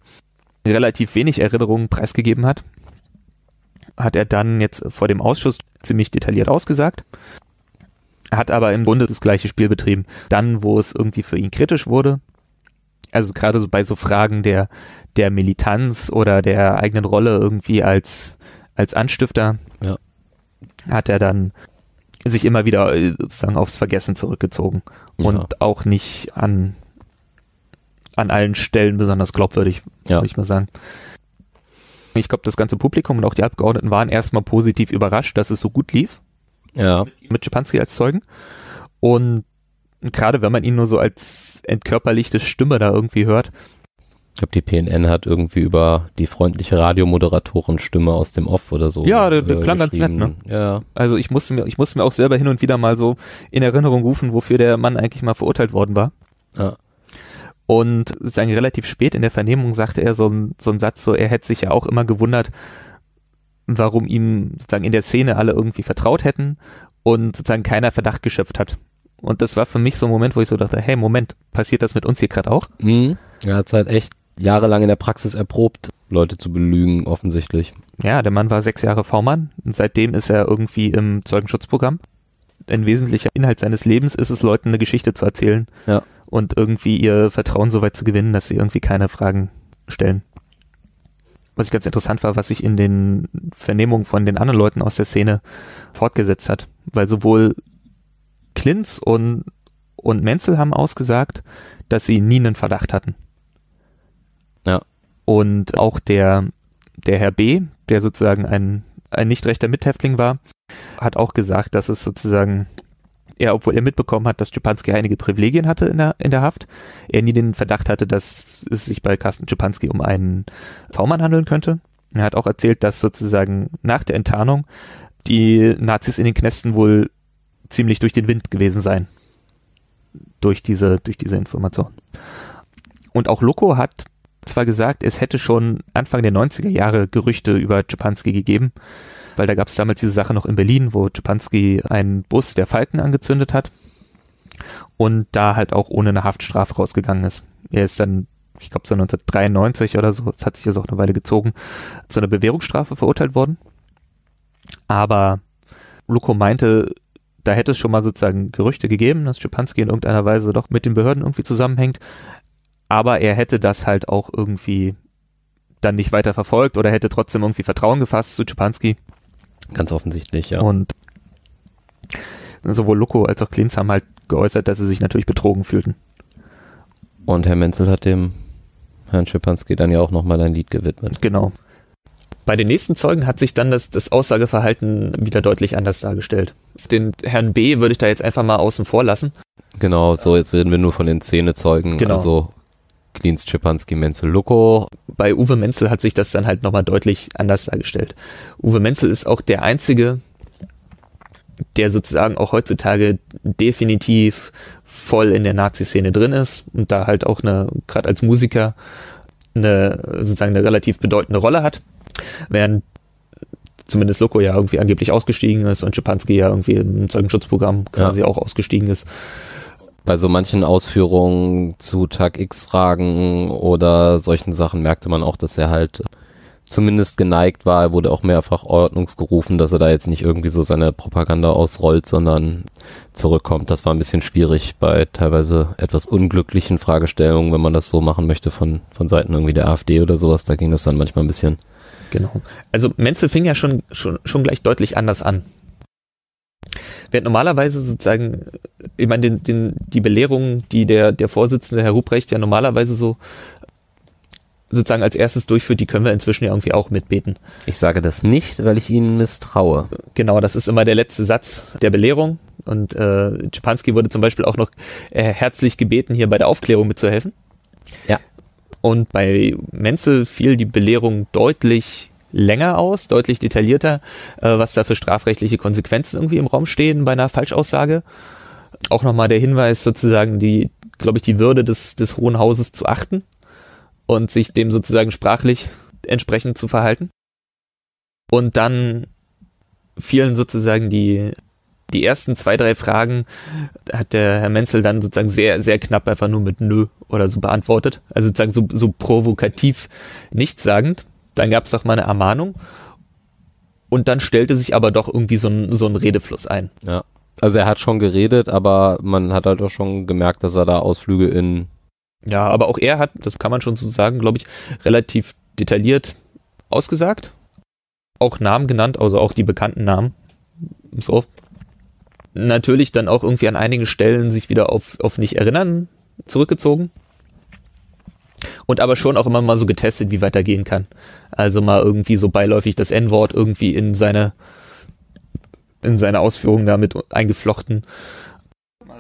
relativ wenig Erinnerungen preisgegeben hat, hat er dann jetzt vor dem Ausschuss ziemlich detailliert ausgesagt, hat aber im Grunde das gleiche Spiel betrieben. Dann, wo es irgendwie für ihn kritisch wurde, also gerade so bei so Fragen der, der Militanz oder der eigenen Rolle irgendwie als, als Anstifter, Ja. hat er dann sich immer wieder äh, sozusagen aufs Vergessen zurückgezogen und Ja. auch nicht an, an allen Stellen besonders glaubwürdig, Ja. würde ich mal sagen. Ich glaube, das ganze Publikum und auch die Abgeordneten waren erstmal positiv überrascht, dass es so gut lief Ja, mit Schipanski als Zeugen. Und gerade wenn man ihn nur so als entkörperlichte Stimme da irgendwie hört, ich glaube, die PNN hat irgendwie über die freundliche Radiomoderatorenstimme aus dem Off oder so. Ja, der- der klang ganz nett, geschrieben. Ja, also ich musste mir, ich musste mir auch selber hin und wieder mal so in Erinnerung rufen, wofür der Mann eigentlich mal verurteilt worden war. ja, Und sozusagen relativ spät in der Vernehmung sagte er so, so einen Satz, so er hätte sich ja auch immer gewundert, warum ihm sozusagen in der Szene alle irgendwie vertraut hätten und sozusagen keiner Verdacht geschöpft hat. Und das war für mich so ein Moment, wo ich so dachte, hey, Moment, passiert das mit uns hier gerade auch? Mhm. Er hat halt echt jahrelang in der Praxis erprobt, Leute zu belügen, offensichtlich. Ja, der Mann war sechs Jahre V-Mann und seitdem ist er irgendwie im Zeugenschutzprogramm. Ein wesentlicher Inhalt seines Lebens ist es, Leuten eine Geschichte zu erzählen Ja. und irgendwie ihr Vertrauen so weit zu gewinnen, dass sie irgendwie keine Fragen stellen. Was ich ganz interessant war, was sich in den Vernehmungen von den anderen Leuten aus der Szene fortgesetzt hat, weil sowohl Klinz und, und Menzel haben ausgesagt, dass sie nie einen Verdacht hatten. Ja. Und auch der, der Herr B., der sozusagen ein, ein nicht rechter Mithäftling war, hat auch gesagt, dass es sozusagen, er, obwohl er mitbekommen hat, dass Czepanski einige Privilegien hatte in der, in der Haft, er nie den Verdacht hatte, dass es sich bei Carsten Czepanski um einen V-Mann handeln könnte. Er hat auch erzählt, dass sozusagen nach der Enttarnung die Nazis in den Knästen wohl ziemlich durch den Wind gewesen seien. Durch diese, durch diese Information. Und auch Loco hat zwar gesagt, es hätte schon Anfang der 90er Jahre Gerüchte über Czepanski gegeben, weil da gab es damals diese Sache noch in Berlin, wo Czepanski einen Bus der Falken angezündet hat und da halt auch ohne eine Haftstrafe rausgegangen ist. Er ist dann, ich glaube so 1993 oder so, das hat sich jetzt auch eine Weile gezogen, zu einer Bewährungsstrafe verurteilt worden. Aber Luko meinte, da hätte es schon mal sozusagen Gerüchte gegeben, dass Czepanski in irgendeiner Weise doch mit den Behörden irgendwie zusammenhängt. Aber er hätte das halt auch irgendwie dann nicht weiter verfolgt oder hätte trotzdem irgendwie Vertrauen gefasst zu Czepanski. Ganz offensichtlich, ja. Und sowohl Luko als auch Klinz haben halt geäußert, dass sie sich natürlich betrogen fühlten. Und Herr Menzel hat dem Herrn Schipanski dann ja auch nochmal ein Lied gewidmet. Genau. Bei den nächsten Zeugen hat sich dann das, das Aussageverhalten wieder deutlich anders dargestellt. Den Herrn B. würde ich da jetzt einfach mal außen vor lassen. Genau, so jetzt reden wir nur von den Szenezeugen, Genau. also Kliens, Schipanski, Menzel, Luko. Bei Uwe Menzel hat sich das dann halt nochmal deutlich anders dargestellt. Uwe Menzel ist auch der einzige, der sozusagen auch heutzutage definitiv voll in der Nazi-Szene drin ist und da halt auch eine, gerade als Musiker, eine sozusagen eine relativ bedeutende Rolle hat. Während zumindest Loco ja irgendwie angeblich ausgestiegen ist und Schipanski ja irgendwie im Zeugenschutzprogramm quasi auch ausgestiegen ist. Bei so manchen Ausführungen zu Tag X-Fragen oder solchen Sachen merkte man auch, dass er halt zumindest geneigt war. Er wurde auch mehrfach ordnungsgerufen, dass er da jetzt nicht irgendwie so seine Propaganda ausrollt, sondern zurückkommt. Das war ein bisschen schwierig bei teilweise etwas unglücklichen Fragestellungen, wenn man das so machen möchte von, von Seiten irgendwie der AfD oder sowas. Da ging das dann manchmal ein bisschen. Genau. Also Menzel fing ja schon, schon, schon gleich deutlich anders an. Während normalerweise sozusagen, ich meine, den, den, die Belehrung, die der, der Vorsitzende, Herr Ruprecht, ja normalerweise so sozusagen als erstes durchführt, die können wir inzwischen ja irgendwie auch mitbeten. Ich sage das nicht, weil ich ihnen misstraue. Genau, das ist immer der letzte Satz der Belehrung. Und äh, Schipanski wurde zum Beispiel auch noch äh, herzlich gebeten, hier bei der Aufklärung mitzuhelfen. Ja. Und bei Menzel fiel die Belehrung deutlich länger aus, deutlich detaillierter, äh, was da für strafrechtliche Konsequenzen irgendwie im Raum stehen bei einer Falschaussage. Auch nochmal der Hinweis sozusagen, die, glaube ich, die Würde des, des Hohen Hauses zu achten und sich dem sozusagen sprachlich entsprechend zu verhalten. Und dann fielen sozusagen die, die ersten zwei, drei Fragen, hat der Herr Menzel dann sozusagen sehr, sehr knapp einfach nur mit Nö oder so beantwortet. Also sozusagen so, so provokativ nichtssagend. Dann gab es doch mal eine Ermahnung. Und dann stellte sich aber doch irgendwie so ein, so ein Redefluss ein. Ja. Also er hat schon geredet, aber man hat halt auch schon gemerkt, dass er da Ausflüge in Ja, aber auch er hat, das kann man schon so sagen, glaube ich, relativ detailliert ausgesagt. Auch Namen genannt, also auch die bekannten Namen. So. Natürlich dann auch irgendwie an einigen Stellen sich wieder auf, auf nicht erinnern zurückgezogen. Und aber schon auch immer mal so getestet, wie weit gehen kann. Also mal irgendwie so beiläufig das N-Wort irgendwie in seine, in seine Ausführungen damit eingeflochten.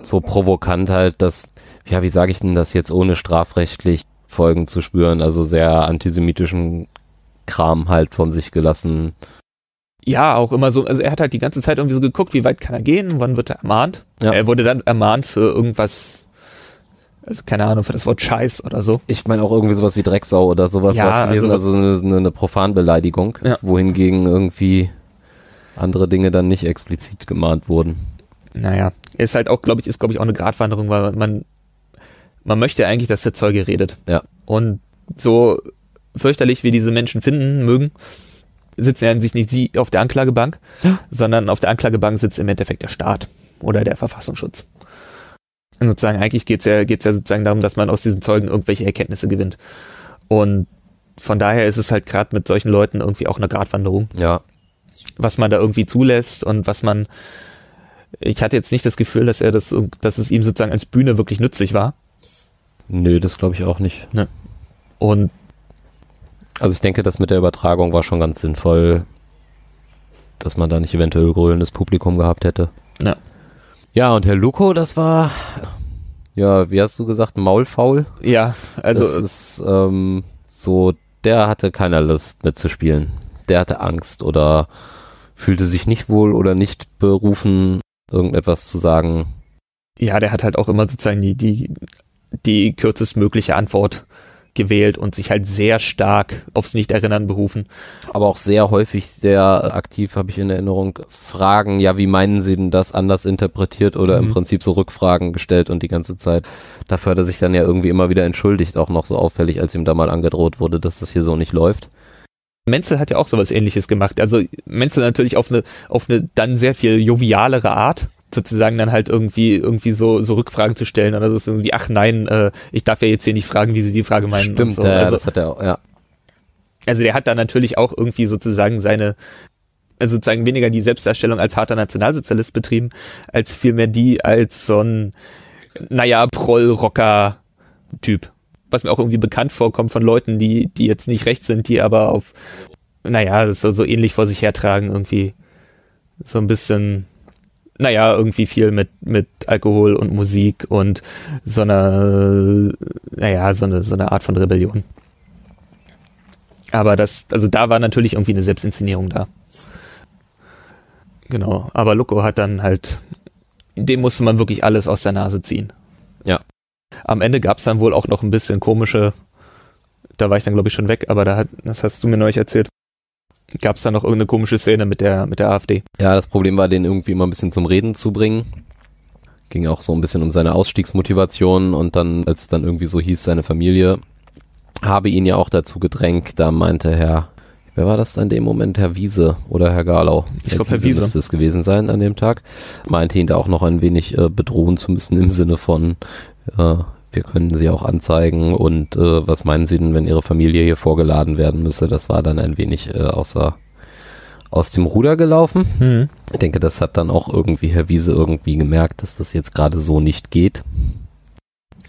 so provokant halt, dass, ja, wie sage ich denn das jetzt, ohne strafrechtlich Folgen zu spüren, also sehr antisemitischen Kram halt von sich gelassen. Ja, auch immer so, also er hat halt die ganze Zeit irgendwie so geguckt, wie weit kann er gehen, wann wird er ermahnt. Ja. Er wurde dann ermahnt für irgendwas, also keine Ahnung, für das Wort Scheiß oder so. Ich meine auch irgendwie sowas wie Drecksau oder sowas Ja, war's gewesen, also also, eine, eine Profanbeleidigung, Ja. wohingegen irgendwie andere Dinge dann nicht explizit gemahnt wurden. Naja, ist halt auch, glaube ich, ist, glaube ich, auch eine Gratwanderung, weil man, man möchte eigentlich, dass der Zeuge redet. Ja. Und so fürchterlich wie diese Menschen finden mögen, sitzen ja sich nicht sie auf der Anklagebank, sondern auf der Anklagebank sitzt im Endeffekt der Staat oder der Verfassungsschutz. Und sozusagen, eigentlich geht's ja, geht's ja sozusagen darum, dass man aus diesen Zeugen irgendwelche Erkenntnisse gewinnt. Und von daher ist es halt gerade mit solchen Leuten irgendwie auch eine Gratwanderung, Ja, was man da irgendwie zulässt und was man, ich hatte jetzt nicht das Gefühl, dass er das, dass es ihm sozusagen als Bühne wirklich nützlich war. nö, das glaube ich auch nicht. Und Also ich denke, das mit der Übertragung war schon ganz sinnvoll, dass man da nicht eventuell grölendes Publikum gehabt hätte. Ja. Ja, und Herr Luko, das war, ja, wie hast du gesagt, maulfaul? ja, also das ist ähm, so, der hatte keine Lust mitzuspielen. Der hatte Angst oder fühlte sich nicht wohl oder nicht berufen, irgendetwas zu sagen. ja, der hat halt auch immer sozusagen die, die, die kürzestmögliche Antwort gewählt und sich halt sehr stark aufs Nicht-Erinnern berufen. Aber auch sehr häufig sehr aktiv, habe ich in Erinnerung, Fragen, ja, wie meinen Sie denn das anders interpretiert oder Mhm. im Prinzip so Rückfragen gestellt und die ganze Zeit. Dafür hat er sich dann ja irgendwie immer wieder entschuldigt, auch noch so auffällig, als ihm da mal angedroht wurde, dass das hier so nicht läuft. Menzel hat ja auch sowas ähnliches gemacht. Also Menzel natürlich auf eine, auf eine dann sehr viel jovialere Art, sozusagen dann halt irgendwie, irgendwie so, so Rückfragen zu stellen oder so ist irgendwie, ach nein, äh, ich darf ja jetzt hier nicht fragen, wie Sie die Frage meinen. Stimmt, und so. ja, also, das hat er auch, ja. also der hat da natürlich auch irgendwie sozusagen seine, also sozusagen weniger die Selbstdarstellung als harter Nationalsozialist betrieben, als vielmehr die als so ein, naja, Proll-Rocker-Typ. was mir auch irgendwie bekannt vorkommt von Leuten, die, die jetzt nicht rechts sind, die aber auf, naja, so, so ähnlich vor sich hertragen, irgendwie so ein bisschen, naja, irgendwie viel mit, mit Alkohol und Musik und so eine, naja, so eine, so eine Art von Rebellion. Aber das, also da war natürlich irgendwie eine Selbstinszenierung da. Genau, aber Loco hat dann halt, dem musste man wirklich alles aus der Nase ziehen. Ja. Am Ende gab es dann wohl auch noch ein bisschen komische, da war ich dann glaube ich schon weg, aber da hat, das hast du mir neulich erzählt, gab es dann noch irgendeine komische Szene mit der, mit der AfD. Ja, das Problem war, den irgendwie immer ein bisschen zum Reden zu bringen. Ging auch so ein bisschen um seine Ausstiegsmotivation und dann, als es dann irgendwie so hieß, seine Familie habe ihn ja auch dazu gedrängt, da meinte Herr, wer war das dann in dem Moment, Herr Wiese oder Herr Galau? Ich glaube, Herr Wiese müsste es gewesen sein an dem Tag. Meinte ihn da auch noch ein wenig äh, bedrohen zu müssen im Sinne von, äh, wir können sie auch anzeigen und äh, was meinen Sie denn, wenn Ihre Familie hier vorgeladen werden müsse? Das war dann ein wenig äh, außer aus dem Ruder gelaufen. Hm. Ich denke, das hat dann auch irgendwie Herr Wiese irgendwie gemerkt, dass das jetzt gerade so nicht geht.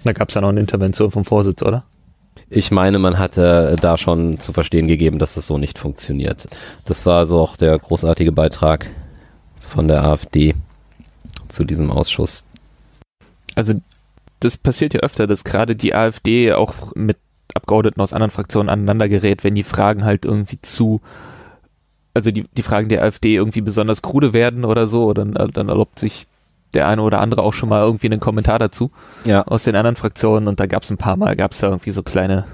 Da gab es ja noch eine Intervention vom Vorsitz, oder? Ich meine, man hatte da schon zu verstehen gegeben, dass das so nicht funktioniert. Das war so auch der großartige Beitrag von der AfD zu diesem Ausschuss. Also das passiert ja öfter, dass gerade die AfD auch mit Abgeordneten aus anderen Fraktionen aneinander gerät, wenn die Fragen halt irgendwie zu, also die, die Fragen der AfD irgendwie besonders krude werden oder so, dann, dann erlaubt sich der eine oder andere auch schon mal irgendwie einen Kommentar dazu Ja. aus den anderen Fraktionen und da gab es ein paar Mal, gab es da irgendwie so kleine,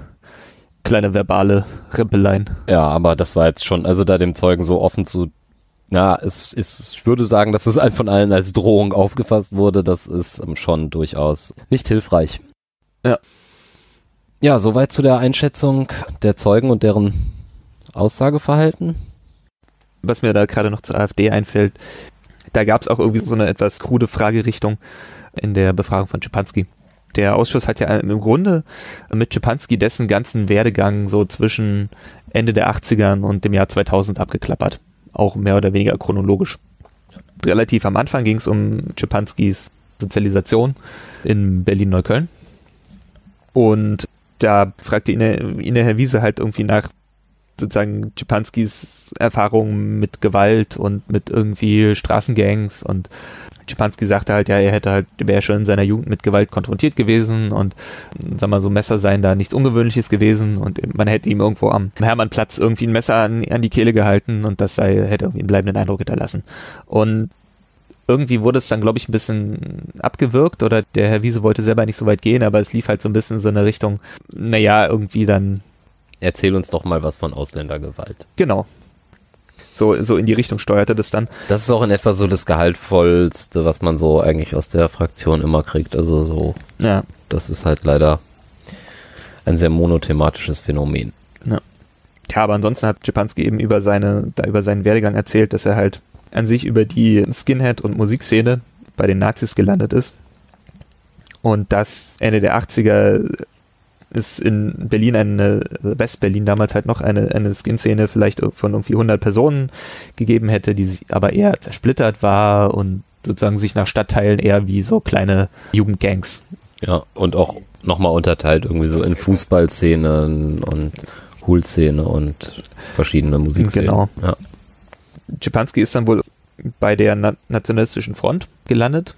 kleine verbale Rimpeleien. Ja, aber das war jetzt schon, also da dem Zeugen so offen zu, ja, es ist, ich würde sagen, dass es von allen als Drohung aufgefasst wurde, das ist ähm, schon durchaus nicht hilfreich. Ja. Ja, soweit zu der Einschätzung der Zeugen und deren Aussageverhalten. Was mir da gerade noch zur AfD einfällt, da gab es auch irgendwie so eine etwas krude Fragerichtung in der Befragung von Schipanski. Der Ausschuss hat ja im Grunde mit Schipanski dessen ganzen Werdegang so zwischen Ende der 80ern und dem Jahr 2000 abgeklappert. Auch mehr oder weniger chronologisch. Relativ am Anfang ging es um Schipanskis Sozialisation in Berlin-Neukölln. Und da fragte ihn, ihn Herr Wiese halt irgendwie nach sozusagen Schipanskis Erfahrungen mit Gewalt und mit irgendwie Straßengangs und Schipanski sagte halt, ja, er hätte halt, wäre schon in seiner Jugend mit Gewalt konfrontiert gewesen und sag mal so Messer seien da nichts Ungewöhnliches gewesen und man hätte ihm irgendwo am Hermannplatz irgendwie ein Messer an, an die Kehle gehalten und das sei, hätte irgendwie einen bleibenden Eindruck hinterlassen. Und irgendwie wurde es dann, glaube ich, ein bisschen abgewirkt oder der Herr Wiese wollte selber nicht so weit gehen, aber es lief halt so ein bisschen in so eine Richtung, naja, irgendwie dann Erzähl uns doch mal was von Ausländergewalt. Genau. So, so in die Richtung steuerte das dann. Das ist auch in etwa so das Gehaltvollste, was man so eigentlich aus der Fraktion immer kriegt. Also so, Ja. das ist halt leider ein sehr monothematisches Phänomen. Ja, aber ansonsten hat Schipanski eben über seine, da über seinen Werdegang erzählt, dass er halt an sich über die Skinhead- und Musikszene bei den Nazis gelandet ist. Und dass Ende der 80er es in Berlin eine, West-Berlin damals halt noch eine, eine Skin-Szene vielleicht von irgendwie 100 Personen gegeben hätte, die sich aber eher zersplittert war und sozusagen sich nach Stadtteilen eher wie so kleine Jugendgangs. Ja, und auch nochmal unterteilt irgendwie so in Fußballszenen und Poolszene und verschiedene Musikszenen. Genau. Ja. Schipanski ist dann wohl bei der Na Nationalistischen Front gelandet,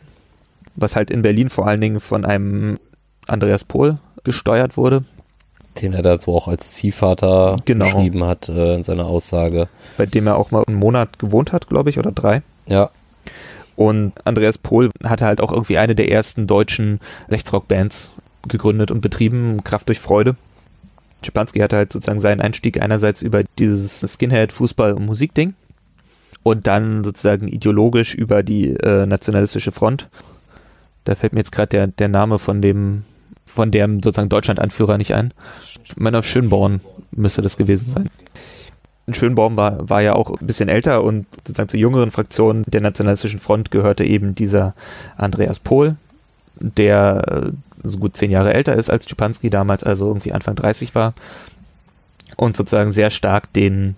was halt in Berlin vor allen Dingen von einem Andreas Pohl gesteuert wurde. Den er da so auch als Ziehvater Genau. beschrieben hat äh, in seiner Aussage. bei dem er auch mal einen Monat gewohnt hat, glaube ich, oder drei. Ja, Und Andreas Pohl hatte halt auch irgendwie eine der ersten deutschen Rechtsrock-Bands gegründet und betrieben, Kraft durch Freude. Schipanski hatte halt sozusagen seinen Einstieg einerseits über dieses Skinhead, Fußball und Musikding und dann sozusagen ideologisch über die äh, nationalistische Front. Da fällt mir jetzt gerade der, der Name von dem, von dem sozusagen Deutschland-Anführer nicht ein. Meine, auf Schönborn müsste das gewesen sein. Schönbaum war, war ja auch ein bisschen älter und sozusagen zur jüngeren Fraktion der Nationalistischen Front gehörte eben dieser Andreas Pohl, der äh, so gut zehn Jahre älter ist als Schipanski, damals also irgendwie Anfang 30 war und sozusagen sehr stark den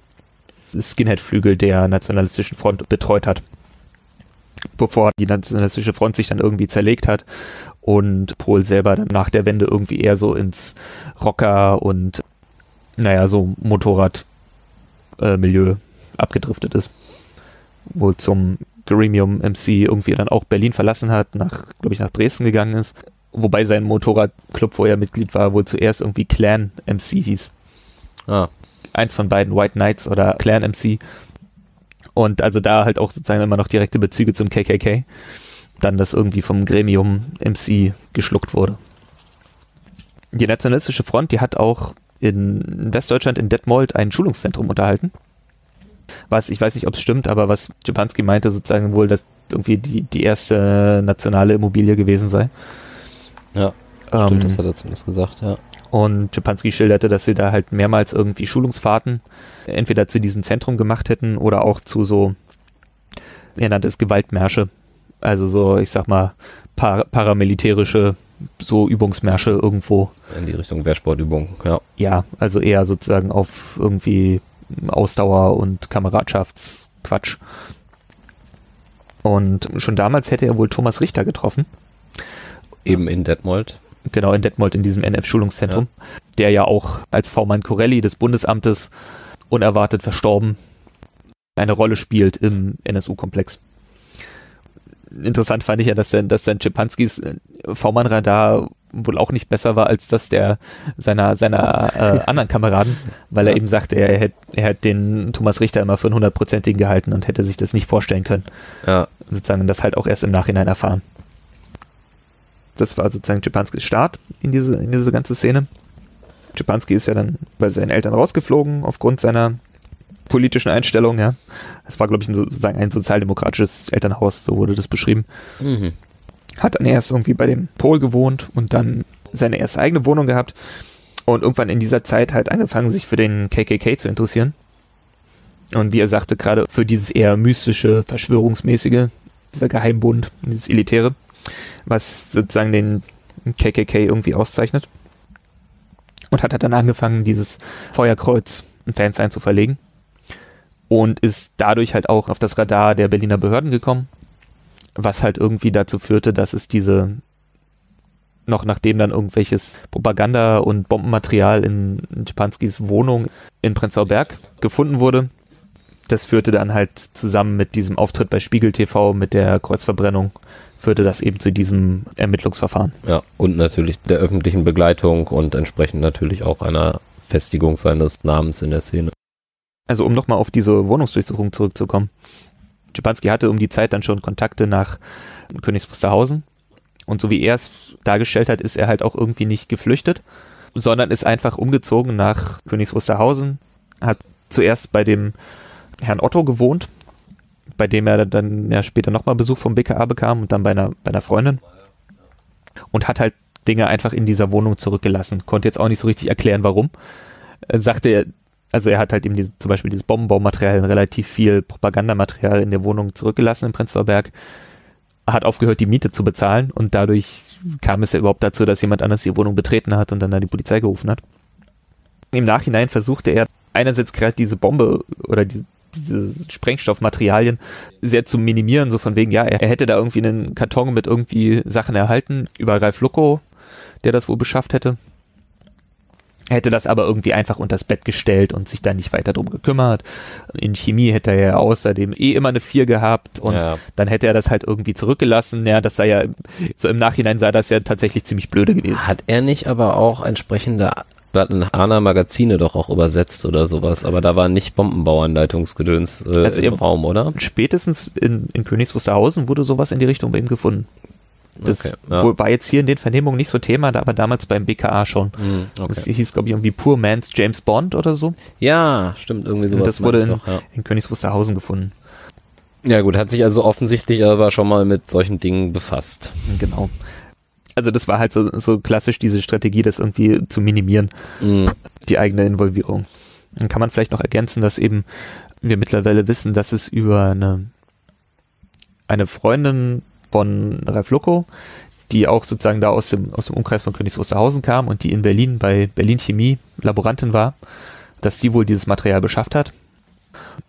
Skinhead-Flügel der Nationalistischen Front betreut hat. bevor die nationalistische Front sich dann irgendwie zerlegt hat und Pohl selber dann nach der Wende irgendwie eher so ins Rocker und naja, so Motorrad-Milieu äh, abgedriftet ist. Wohl zum Gremium MC irgendwie dann auch Berlin verlassen hat, nach, glaube ich, nach Dresden gegangen ist. Wobei sein Motorradclub, wo er Mitglied war, wohl zuerst irgendwie Clan MC hieß. Ah. Eins von beiden, White Knights oder Clan MC. Und also da halt auch sozusagen immer noch direkte Bezüge zum KKK. Dann das irgendwie vom Gremium MC geschluckt wurde. Die Nationalistische Front, die hat auch in Westdeutschland in Detmold ein Schulungszentrum unterhalten. Was, ich weiß nicht, ob es stimmt, aber was Czepanski meinte sozusagen wohl, dass irgendwie die, die erste nationale Immobilie gewesen sei. Ja, stimmt, ähm, das hat er zumindest gesagt, ja. Und Czepanski schilderte, dass sie da halt mehrmals irgendwie Schulungsfahrten entweder zu diesem Zentrum gemacht hätten oder auch zu so, er nannte es Gewaltmärsche. Also so, ich sag mal, par paramilitärische so Übungsmärsche irgendwo. In die Richtung Wehrsportübung, ja. Ja, also eher sozusagen auf irgendwie Ausdauer und Kameradschaftsquatsch. Und schon damals hätte er wohl Thomas Richter getroffen. Eben in Detmold. Genau, in Detmold, in diesem NF-Schulungszentrum, ja. der ja auch als V-Mann Corelli des Bundesamtes unerwartet verstorben eine Rolle spielt im NSU-Komplex. Interessant fand ich ja, dass, der, dass sein Czepanskis äh, V-Mann-Radar wohl auch nicht besser war als das der seiner seiner äh, anderen Kameraden, weil er eben sagte, er hätte er hätte den Thomas Richter immer für einen hundertprozentigen gehalten und hätte sich das nicht vorstellen können. Ja. Sozusagen das halt auch erst im Nachhinein erfahren. Das war sozusagen Czepanskis Start in diese in diese ganze Szene. Czepanski ist ja dann bei seinen Eltern rausgeflogen aufgrund seiner politischen Einstellung, ja. Es war, glaube ich, ein, sozusagen ein sozialdemokratisches Elternhaus, so wurde das beschrieben. Mhm hat dann erst irgendwie bei dem Pol gewohnt und dann seine erste eigene Wohnung gehabt und irgendwann in dieser Zeit halt angefangen, sich für den KKK zu interessieren. Und wie er sagte, gerade für dieses eher mystische, verschwörungsmäßige, dieser Geheimbund, dieses Elitäre, was sozusagen den KKK irgendwie auszeichnet. Und hat dann angefangen, dieses Feuerkreuz in Fansign zu verlegen. Und ist dadurch halt auch auf das Radar der Berliner Behörden gekommen was halt irgendwie dazu führte, dass es diese noch nachdem dann irgendwelches Propaganda und Bombenmaterial in, Czepanskis Wohnung in Prenzlauer Berg gefunden wurde. Das führte dann halt zusammen mit diesem Auftritt bei Spiegel TV mit der Kreuzverbrennung führte das eben zu diesem Ermittlungsverfahren. Ja, und natürlich der öffentlichen Begleitung und entsprechend natürlich auch einer Festigung seines Namens in der Szene. Also um nochmal auf diese Wohnungsdurchsuchung zurückzukommen. Schipanski hatte um die Zeit dann schon Kontakte nach Königs Wusterhausen. Und so wie er es dargestellt hat, ist er halt auch irgendwie nicht geflüchtet, sondern ist einfach umgezogen nach Königs Wusterhausen, hat zuerst bei dem Herrn Otto gewohnt, bei dem er dann ja später nochmal Besuch vom BKA bekam und dann bei einer, bei einer Freundin. Und hat halt Dinge einfach in dieser Wohnung zurückgelassen. Konnte jetzt auch nicht so richtig erklären, warum. Sagte er, also er hat halt eben diese, zum Beispiel dieses Bombenbaumaterial, relativ viel Propagandamaterial in der Wohnung zurückgelassen in Prenzlauer Berg, hat aufgehört, die Miete zu bezahlen und dadurch kam es ja überhaupt dazu, dass jemand anders die Wohnung betreten hat und dann da die Polizei gerufen hat. Im Nachhinein versuchte er einerseits gerade diese Bombe oder die, diese Sprengstoffmaterialien sehr zu minimieren, so von wegen, ja, er, hätte da irgendwie einen Karton mit irgendwie Sachen erhalten über Ralf Lucko, der das wohl beschafft hätte hätte das aber irgendwie einfach unters Bett gestellt und sich da nicht weiter drum gekümmert. In Chemie hätte er ja außerdem eh immer eine 4 gehabt und ja. dann hätte er das halt irgendwie zurückgelassen. Ja, das sei ja, so im Nachhinein sei das ja tatsächlich ziemlich blöde gewesen. Hat er nicht aber auch entsprechende Plattenhana Magazine doch auch übersetzt oder sowas, aber da war nicht Bombenbauanleitungsgedöns äh, also im Raum, oder? Spätestens in, in Königs Wusterhausen wurde sowas in die Richtung bei ihm gefunden. Das okay, ja. war jetzt hier in den Vernehmungen nicht so Thema, aber damals beim BKA schon. Mm, okay. Das hieß, glaube ich, irgendwie Poor Man's James Bond oder so. Ja, stimmt, irgendwie sowas. Und das wurde in, doch, ja. in Königs Wusterhausen gefunden. Ja gut, hat sich also offensichtlich aber schon mal mit solchen Dingen befasst. Genau. Also das war halt so, so klassisch diese Strategie, das irgendwie zu minimieren, mm. die eigene Involvierung. Dann kann man vielleicht noch ergänzen, dass eben wir mittlerweile wissen, dass es über eine, eine Freundin von Ralf Lucko, die auch sozusagen da aus dem, aus dem Umkreis von Königs Wusterhausen kam und die in Berlin bei Berlin Chemie Laborantin war, dass die wohl dieses Material beschafft hat.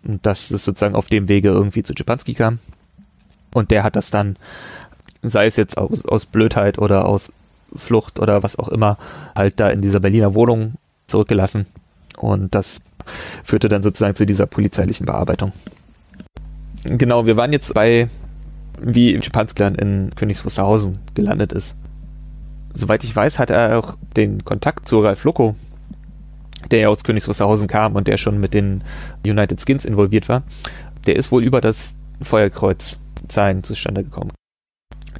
Und dass es sozusagen auf dem Wege irgendwie zu Czepanski kam. Und der hat das dann, sei es jetzt aus, aus Blödheit oder aus Flucht oder was auch immer, halt da in dieser Berliner Wohnung zurückgelassen. Und das führte dann sozusagen zu dieser polizeilichen Bearbeitung. Genau, wir waren jetzt bei, wie Schipansklan in Königs Wusterhausen gelandet ist. Soweit ich weiß, hat er auch den Kontakt zu Ralf Locko, der ja aus Königs Wusterhausen kam und der schon mit den United Skins involviert war. Der ist wohl über das Feuerkreuz Zahlen zustande gekommen.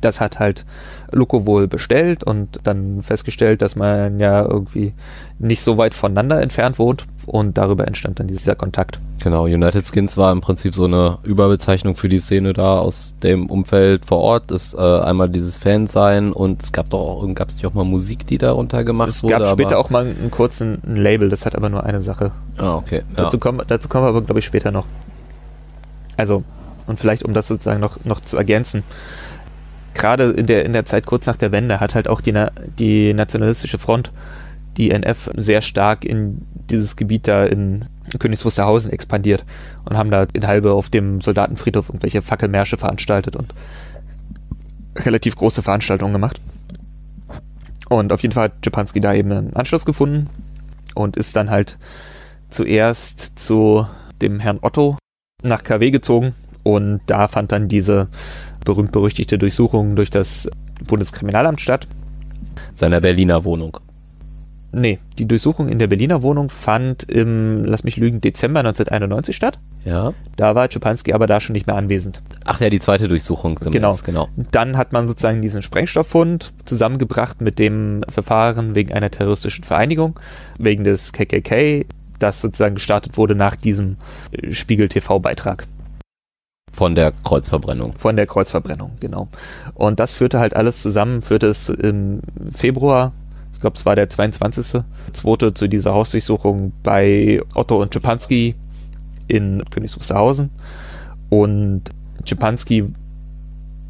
Das hat halt Loco wohl bestellt und dann festgestellt, dass man ja irgendwie nicht so weit voneinander entfernt wohnt und darüber entstand dann dieser Kontakt. Genau, United Skins war im Prinzip so eine Überbezeichnung für die Szene da aus dem Umfeld vor Ort. Ist äh, einmal dieses Fansein und es gab doch auch, gab es nicht auch mal Musik, die darunter gemacht es wurde. Es gab später auch mal einen kurzen Label, das hat aber nur eine Sache. Ah, okay. Ja. Dazu, kommen, dazu kommen wir aber, glaube ich, später noch. Also, und vielleicht um das sozusagen noch, noch zu ergänzen gerade in der, in der Zeit kurz nach der Wende hat halt auch die, die Nationalistische Front, die NF, sehr stark in dieses Gebiet da in Königs Wusterhausen expandiert und haben da in Halbe auf dem Soldatenfriedhof irgendwelche Fackelmärsche veranstaltet und relativ große Veranstaltungen gemacht. Und auf jeden Fall hat Japanski da eben einen Anschluss gefunden und ist dann halt zuerst zu dem Herrn Otto nach KW gezogen und da fand dann diese berühmt-berüchtigte Durchsuchung durch das Bundeskriminalamt statt. Seiner Berliner Wohnung. Nee, die Durchsuchung in der Berliner Wohnung fand im, lass mich lügen, Dezember 1991 statt. Ja. Da war Czepanski aber da schon nicht mehr anwesend. Ach ja, die zweite Durchsuchung. Genau. Jetzt, genau. Dann hat man sozusagen diesen Sprengstofffund zusammengebracht mit dem Verfahren wegen einer terroristischen Vereinigung, wegen des KKK, das sozusagen gestartet wurde nach diesem Spiegel-TV-Beitrag. Von der Kreuzverbrennung. Von der Kreuzverbrennung, genau. Und das führte halt alles zusammen, führte es im Februar, ich glaube es war der 22. zweite zu dieser Hausdurchsuchung bei Otto und Czepanski in Königs Wusterhausen. Und Czepanski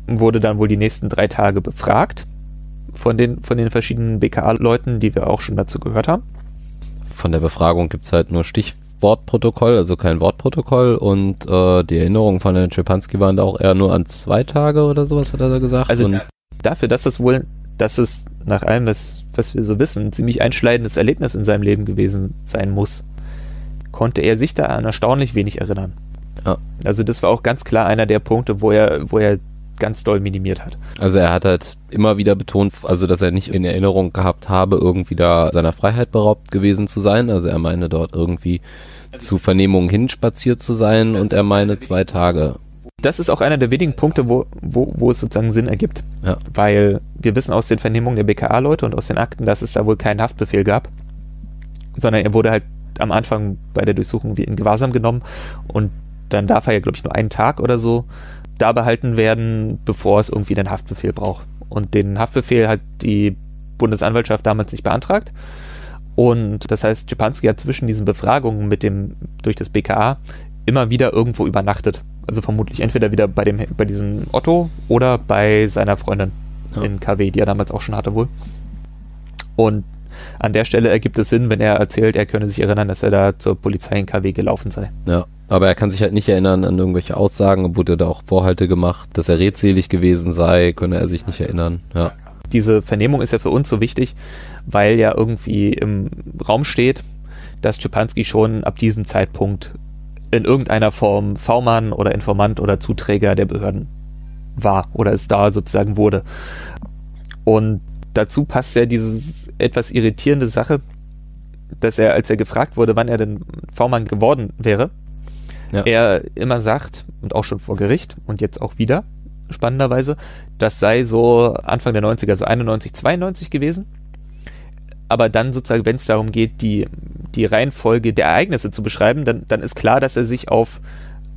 wurde dann wohl die nächsten drei Tage befragt von den, von den verschiedenen BKA-Leuten, die wir auch schon dazu gehört haben. Von der Befragung gibt es halt nur Stich, Wortprotokoll, also kein Wortprotokoll und äh, die Erinnerungen von Herrn Schepanski waren da auch eher nur an zwei Tage oder sowas, hat er da gesagt. Also und dafür, dass das wohl, dass es nach allem, was, was wir so wissen, ein ziemlich einschneidendes Erlebnis in seinem Leben gewesen sein muss, konnte er sich da an erstaunlich wenig erinnern. Ja. Also das war auch ganz klar einer der Punkte, wo er, wo er ganz doll minimiert hat. Also er hat halt immer wieder betont, also dass er nicht in Erinnerung gehabt habe, irgendwie da seiner Freiheit beraubt gewesen zu sein. Also er meine dort irgendwie zu Vernehmungen hinspaziert zu sein und er meine zwei Tage. Das ist auch einer der wenigen Punkte, wo, wo, wo es sozusagen Sinn ergibt. Ja. Weil wir wissen aus den Vernehmungen der BKA-Leute und aus den Akten, dass es da wohl keinen Haftbefehl gab, sondern er wurde halt am Anfang bei der Durchsuchung wie in Gewahrsam genommen und dann darf er ja, glaube ich, nur einen Tag oder so da behalten werden, bevor es irgendwie den Haftbefehl braucht. Und den Haftbefehl hat die Bundesanwaltschaft damals nicht beantragt. Und das heißt, Schipanski hat zwischen diesen Befragungen mit dem, durch das BKA immer wieder irgendwo übernachtet. Also vermutlich entweder wieder bei dem, bei diesem Otto oder bei seiner Freundin ja. in KW, die er damals auch schon hatte wohl. Und an der Stelle ergibt es Sinn, wenn er erzählt, er könne sich erinnern, dass er da zur Polizei in KW gelaufen sei. Ja, aber er kann sich halt nicht erinnern an irgendwelche Aussagen, wurde da auch Vorhalte gemacht, dass er redselig gewesen sei, könne er sich nicht erinnern. Ja. Diese Vernehmung ist ja für uns so wichtig, weil ja irgendwie im Raum steht, dass Schipanski schon ab diesem Zeitpunkt in irgendeiner Form V-Mann oder Informant oder Zuträger der Behörden war oder es da sozusagen wurde. Und dazu passt ja diese etwas irritierende Sache, dass er, als er gefragt wurde, wann er denn V-Mann geworden wäre, ja. er immer sagt, und auch schon vor Gericht und jetzt auch wieder, spannenderweise, das sei so Anfang der 90er, so 91, 92 gewesen aber dann sozusagen, wenn es darum geht, die, die Reihenfolge der Ereignisse zu beschreiben, dann, dann ist klar, dass er sich auf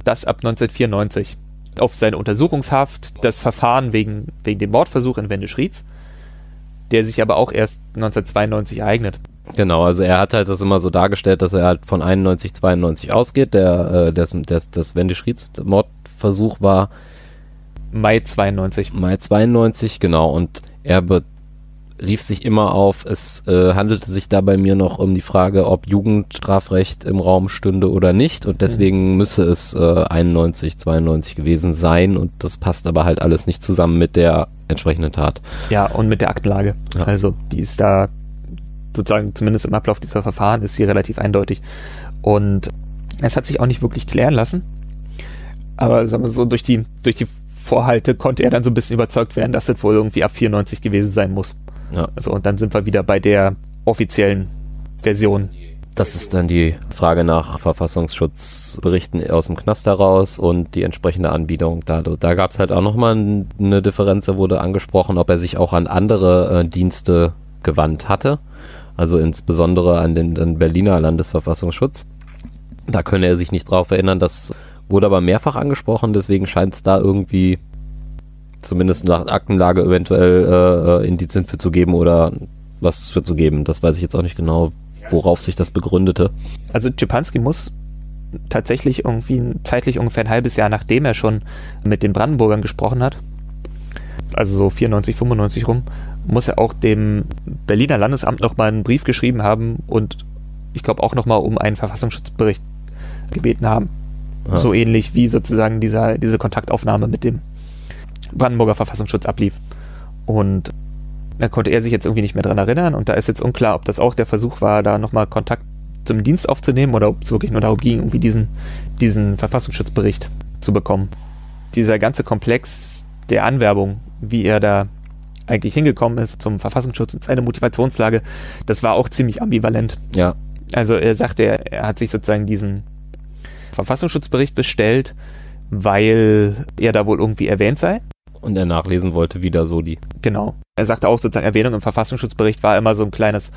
das ab 1994, auf seine Untersuchungshaft, das Verfahren wegen, wegen dem Mordversuch in Wendisch-Rietz, der sich aber auch erst 1992 ereignet. Genau, also er hat halt das immer so dargestellt, dass er halt von 91, 92 ausgeht. Der, äh, das, das, das Wendisch-Rietz-Mordversuch war Mai 92. Mai 92, genau. Und er be rief sich immer auf, es äh, handelte sich da bei mir noch um die Frage, ob Jugendstrafrecht im Raum stünde oder nicht und deswegen mhm. müsse es äh, 91, 92 gewesen sein und das passt aber halt alles nicht zusammen mit der entsprechenden Tat. Ja, und mit der Aktenlage. Ja. Also die ist da sozusagen zumindest im Ablauf dieser Verfahren ist sie relativ eindeutig und es hat sich auch nicht wirklich klären lassen, aber sagen wir so durch die durch die Vorhalte konnte er dann so ein bisschen überzeugt werden, dass das wohl irgendwie ab 94 gewesen sein muss. Ja. Also und dann sind wir wieder bei der offiziellen Version. Das ist dann die Frage nach Verfassungsschutzberichten aus dem Knast heraus und die entsprechende Anbietung. Da, da gab es halt auch nochmal eine Differenz, da wurde angesprochen, ob er sich auch an andere äh, Dienste gewandt hatte. Also insbesondere an den, den Berliner Landesverfassungsschutz. Da könne er sich nicht drauf erinnern, das wurde aber mehrfach angesprochen, deswegen scheint es da irgendwie zumindest nach Aktenlage eventuell äh, äh, Indizien für zu geben oder was für zu geben. Das weiß ich jetzt auch nicht genau, worauf sich das begründete. Also Czepanski muss tatsächlich irgendwie zeitlich ungefähr ein halbes Jahr nachdem er schon mit den Brandenburgern gesprochen hat, also so 94, 95 rum, muss er auch dem Berliner Landesamt nochmal einen Brief geschrieben haben und ich glaube auch nochmal um einen Verfassungsschutzbericht gebeten haben. Ja. So ähnlich wie sozusagen dieser, diese Kontaktaufnahme mit dem Brandenburger Verfassungsschutz ablief. Und da konnte er sich jetzt irgendwie nicht mehr dran erinnern und da ist jetzt unklar, ob das auch der Versuch war, da nochmal Kontakt zum Dienst aufzunehmen oder ob es wirklich nur darum ging, irgendwie diesen, diesen Verfassungsschutzbericht zu bekommen. Dieser ganze Komplex der Anwerbung, wie er da eigentlich hingekommen ist zum Verfassungsschutz und seine Motivationslage, das war auch ziemlich ambivalent. Ja. Also er sagte, er, er hat sich sozusagen diesen Verfassungsschutzbericht bestellt, weil er da wohl irgendwie erwähnt sei. Und er nachlesen wollte, wie da so die. Genau. Er sagte auch sozusagen, Erwähnung im Verfassungsschutzbericht war immer so ein kleines.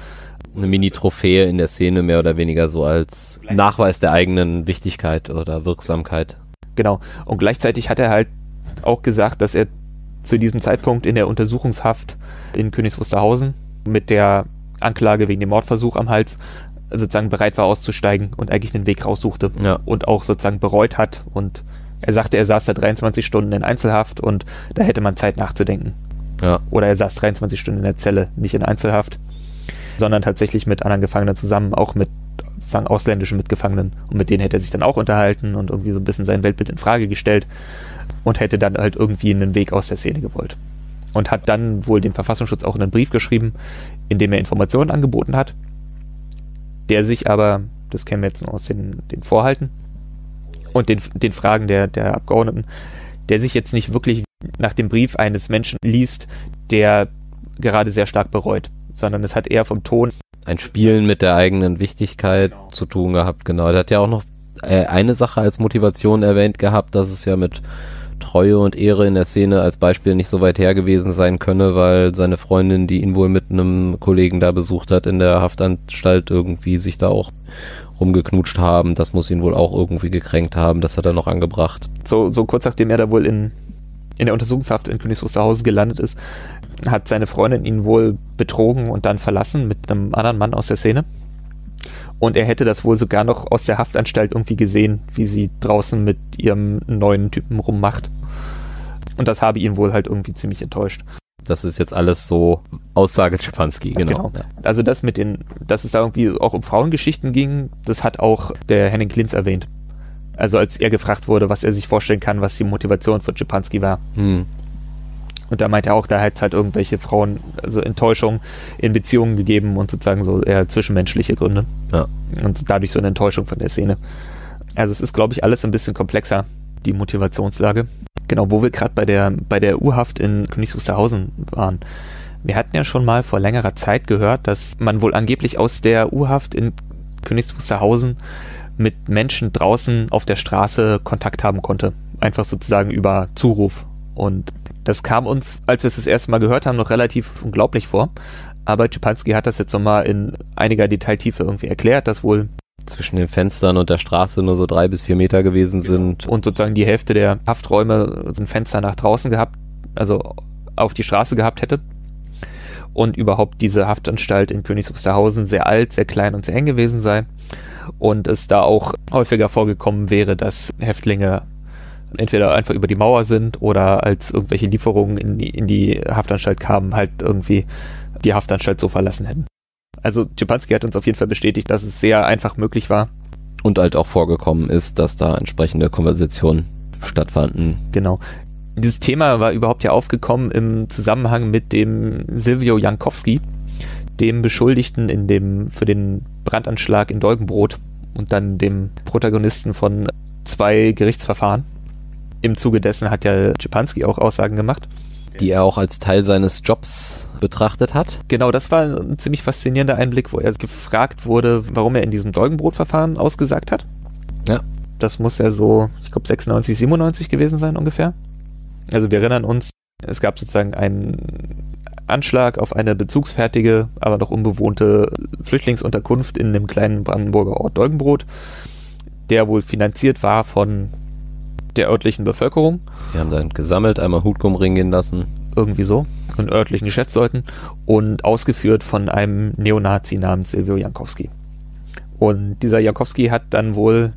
Eine Mini-Trophäe in der Szene, mehr oder weniger so als Nachweis der eigenen Wichtigkeit oder Wirksamkeit. Genau. Und gleichzeitig hat er halt auch gesagt, dass er zu diesem Zeitpunkt in der Untersuchungshaft in Königs Wusterhausen mit der Anklage wegen dem Mordversuch am Hals sozusagen bereit war auszusteigen und eigentlich den Weg raussuchte ja. und auch sozusagen bereut hat und er sagte, er saß da 23 Stunden in Einzelhaft und da hätte man Zeit nachzudenken. Ja. Oder er saß 23 Stunden in der Zelle, nicht in Einzelhaft, sondern tatsächlich mit anderen Gefangenen zusammen, auch mit sozusagen ausländischen Mitgefangenen. Und mit denen hätte er sich dann auch unterhalten und irgendwie so ein bisschen sein Weltbild in Frage gestellt und hätte dann halt irgendwie einen Weg aus der Szene gewollt. Und hat dann wohl dem Verfassungsschutz auch einen Brief geschrieben, in dem er Informationen angeboten hat, der sich aber, das kennen wir jetzt nur aus den, den Vorhalten und den, den Fragen der, der Abgeordneten, der sich jetzt nicht wirklich nach dem Brief eines Menschen liest, der gerade sehr stark bereut, sondern es hat eher vom Ton ein Spielen mit der eigenen Wichtigkeit genau. zu tun gehabt, genau. Er hat ja auch noch äh, eine Sache als Motivation erwähnt gehabt, dass es ja mit Treue und Ehre in der Szene als Beispiel nicht so weit her gewesen sein könne, weil seine Freundin, die ihn wohl mit einem Kollegen da besucht hat in der Haftanstalt, irgendwie sich da auch rumgeknutscht haben. Das muss ihn wohl auch irgendwie gekränkt haben. Das hat er noch angebracht. So, so kurz nachdem er da wohl in, in der Untersuchungshaft in Königs Wusterhausen gelandet ist, hat seine Freundin ihn wohl betrogen und dann verlassen mit einem anderen Mann aus der Szene. Und er hätte das wohl sogar noch aus der Haftanstalt irgendwie gesehen, wie sie draußen mit ihrem neuen Typen rummacht. Und das habe ihn wohl halt irgendwie ziemlich enttäuscht. Das ist jetzt alles so Aussage Schipanski, genau. genau. Ja. Also das mit den, dass es da irgendwie auch um Frauengeschichten ging, das hat auch der Henning Klinz erwähnt. Also als er gefragt wurde, was er sich vorstellen kann, was die Motivation von Schipanski war. Hm. Und da meinte er auch, da hat es halt irgendwelche Frauen, also Enttäuschung in Beziehungen gegeben und sozusagen so eher zwischenmenschliche Gründe. Ja. Und dadurch so eine Enttäuschung von der Szene. Also es ist, glaube ich, alles ein bisschen komplexer, die Motivationslage. Genau, wo wir gerade bei der, bei der U-Haft in Königs Wusterhausen waren. Wir hatten ja schon mal vor längerer Zeit gehört, dass man wohl angeblich aus der U-Haft in Königs Wusterhausen mit Menschen draußen auf der Straße Kontakt haben konnte. Einfach sozusagen über Zuruf. Und das kam uns, als wir es das erste Mal gehört haben, noch relativ unglaublich vor. Aber Czepanski hat das jetzt nochmal in einiger Detailtiefe irgendwie erklärt, dass wohl zwischen den Fenstern und der Straße nur so drei bis vier Meter gewesen sind. Und sozusagen die Hälfte der Hafträume sind Fenster nach draußen gehabt, also auf die Straße gehabt hätte. Und überhaupt diese Haftanstalt in Königs Wusterhausen sehr alt, sehr klein und sehr eng gewesen sei. Und es da auch häufiger vorgekommen wäre, dass Häftlinge entweder einfach über die Mauer sind oder als irgendwelche Lieferungen in die, in die Haftanstalt kamen, halt irgendwie die Haftanstalt so verlassen hätten. Also Czepanski hat uns auf jeden Fall bestätigt, dass es sehr einfach möglich war. Und halt auch vorgekommen ist, dass da entsprechende Konversationen stattfanden. Genau. Dieses Thema war überhaupt ja aufgekommen im Zusammenhang mit dem Silvio Jankowski, dem Beschuldigten in dem, für den Brandanschlag in Dolgenbrot und dann dem Protagonisten von zwei Gerichtsverfahren. Im Zuge dessen hat ja Czepanski auch Aussagen gemacht. Die er auch als Teil seines Jobs betrachtet hat. Genau, das war ein ziemlich faszinierender Einblick, wo er gefragt wurde, warum er in diesem Dolgenbrotverfahren ausgesagt hat. Ja. Das muss ja so, ich glaube 96, 97 gewesen sein ungefähr. Also wir erinnern uns, es gab sozusagen einen Anschlag auf eine bezugsfertige, aber noch unbewohnte Flüchtlingsunterkunft in dem kleinen Brandenburger Ort Dolgenbrot, der wohl finanziert war von der örtlichen Bevölkerung. Wir haben dann gesammelt, einmal Hutgum ringen lassen. Irgendwie so. Von örtlichen Geschäftsleuten und ausgeführt von einem Neonazi namens Silvio Jankowski. Und dieser Jankowski hat dann wohl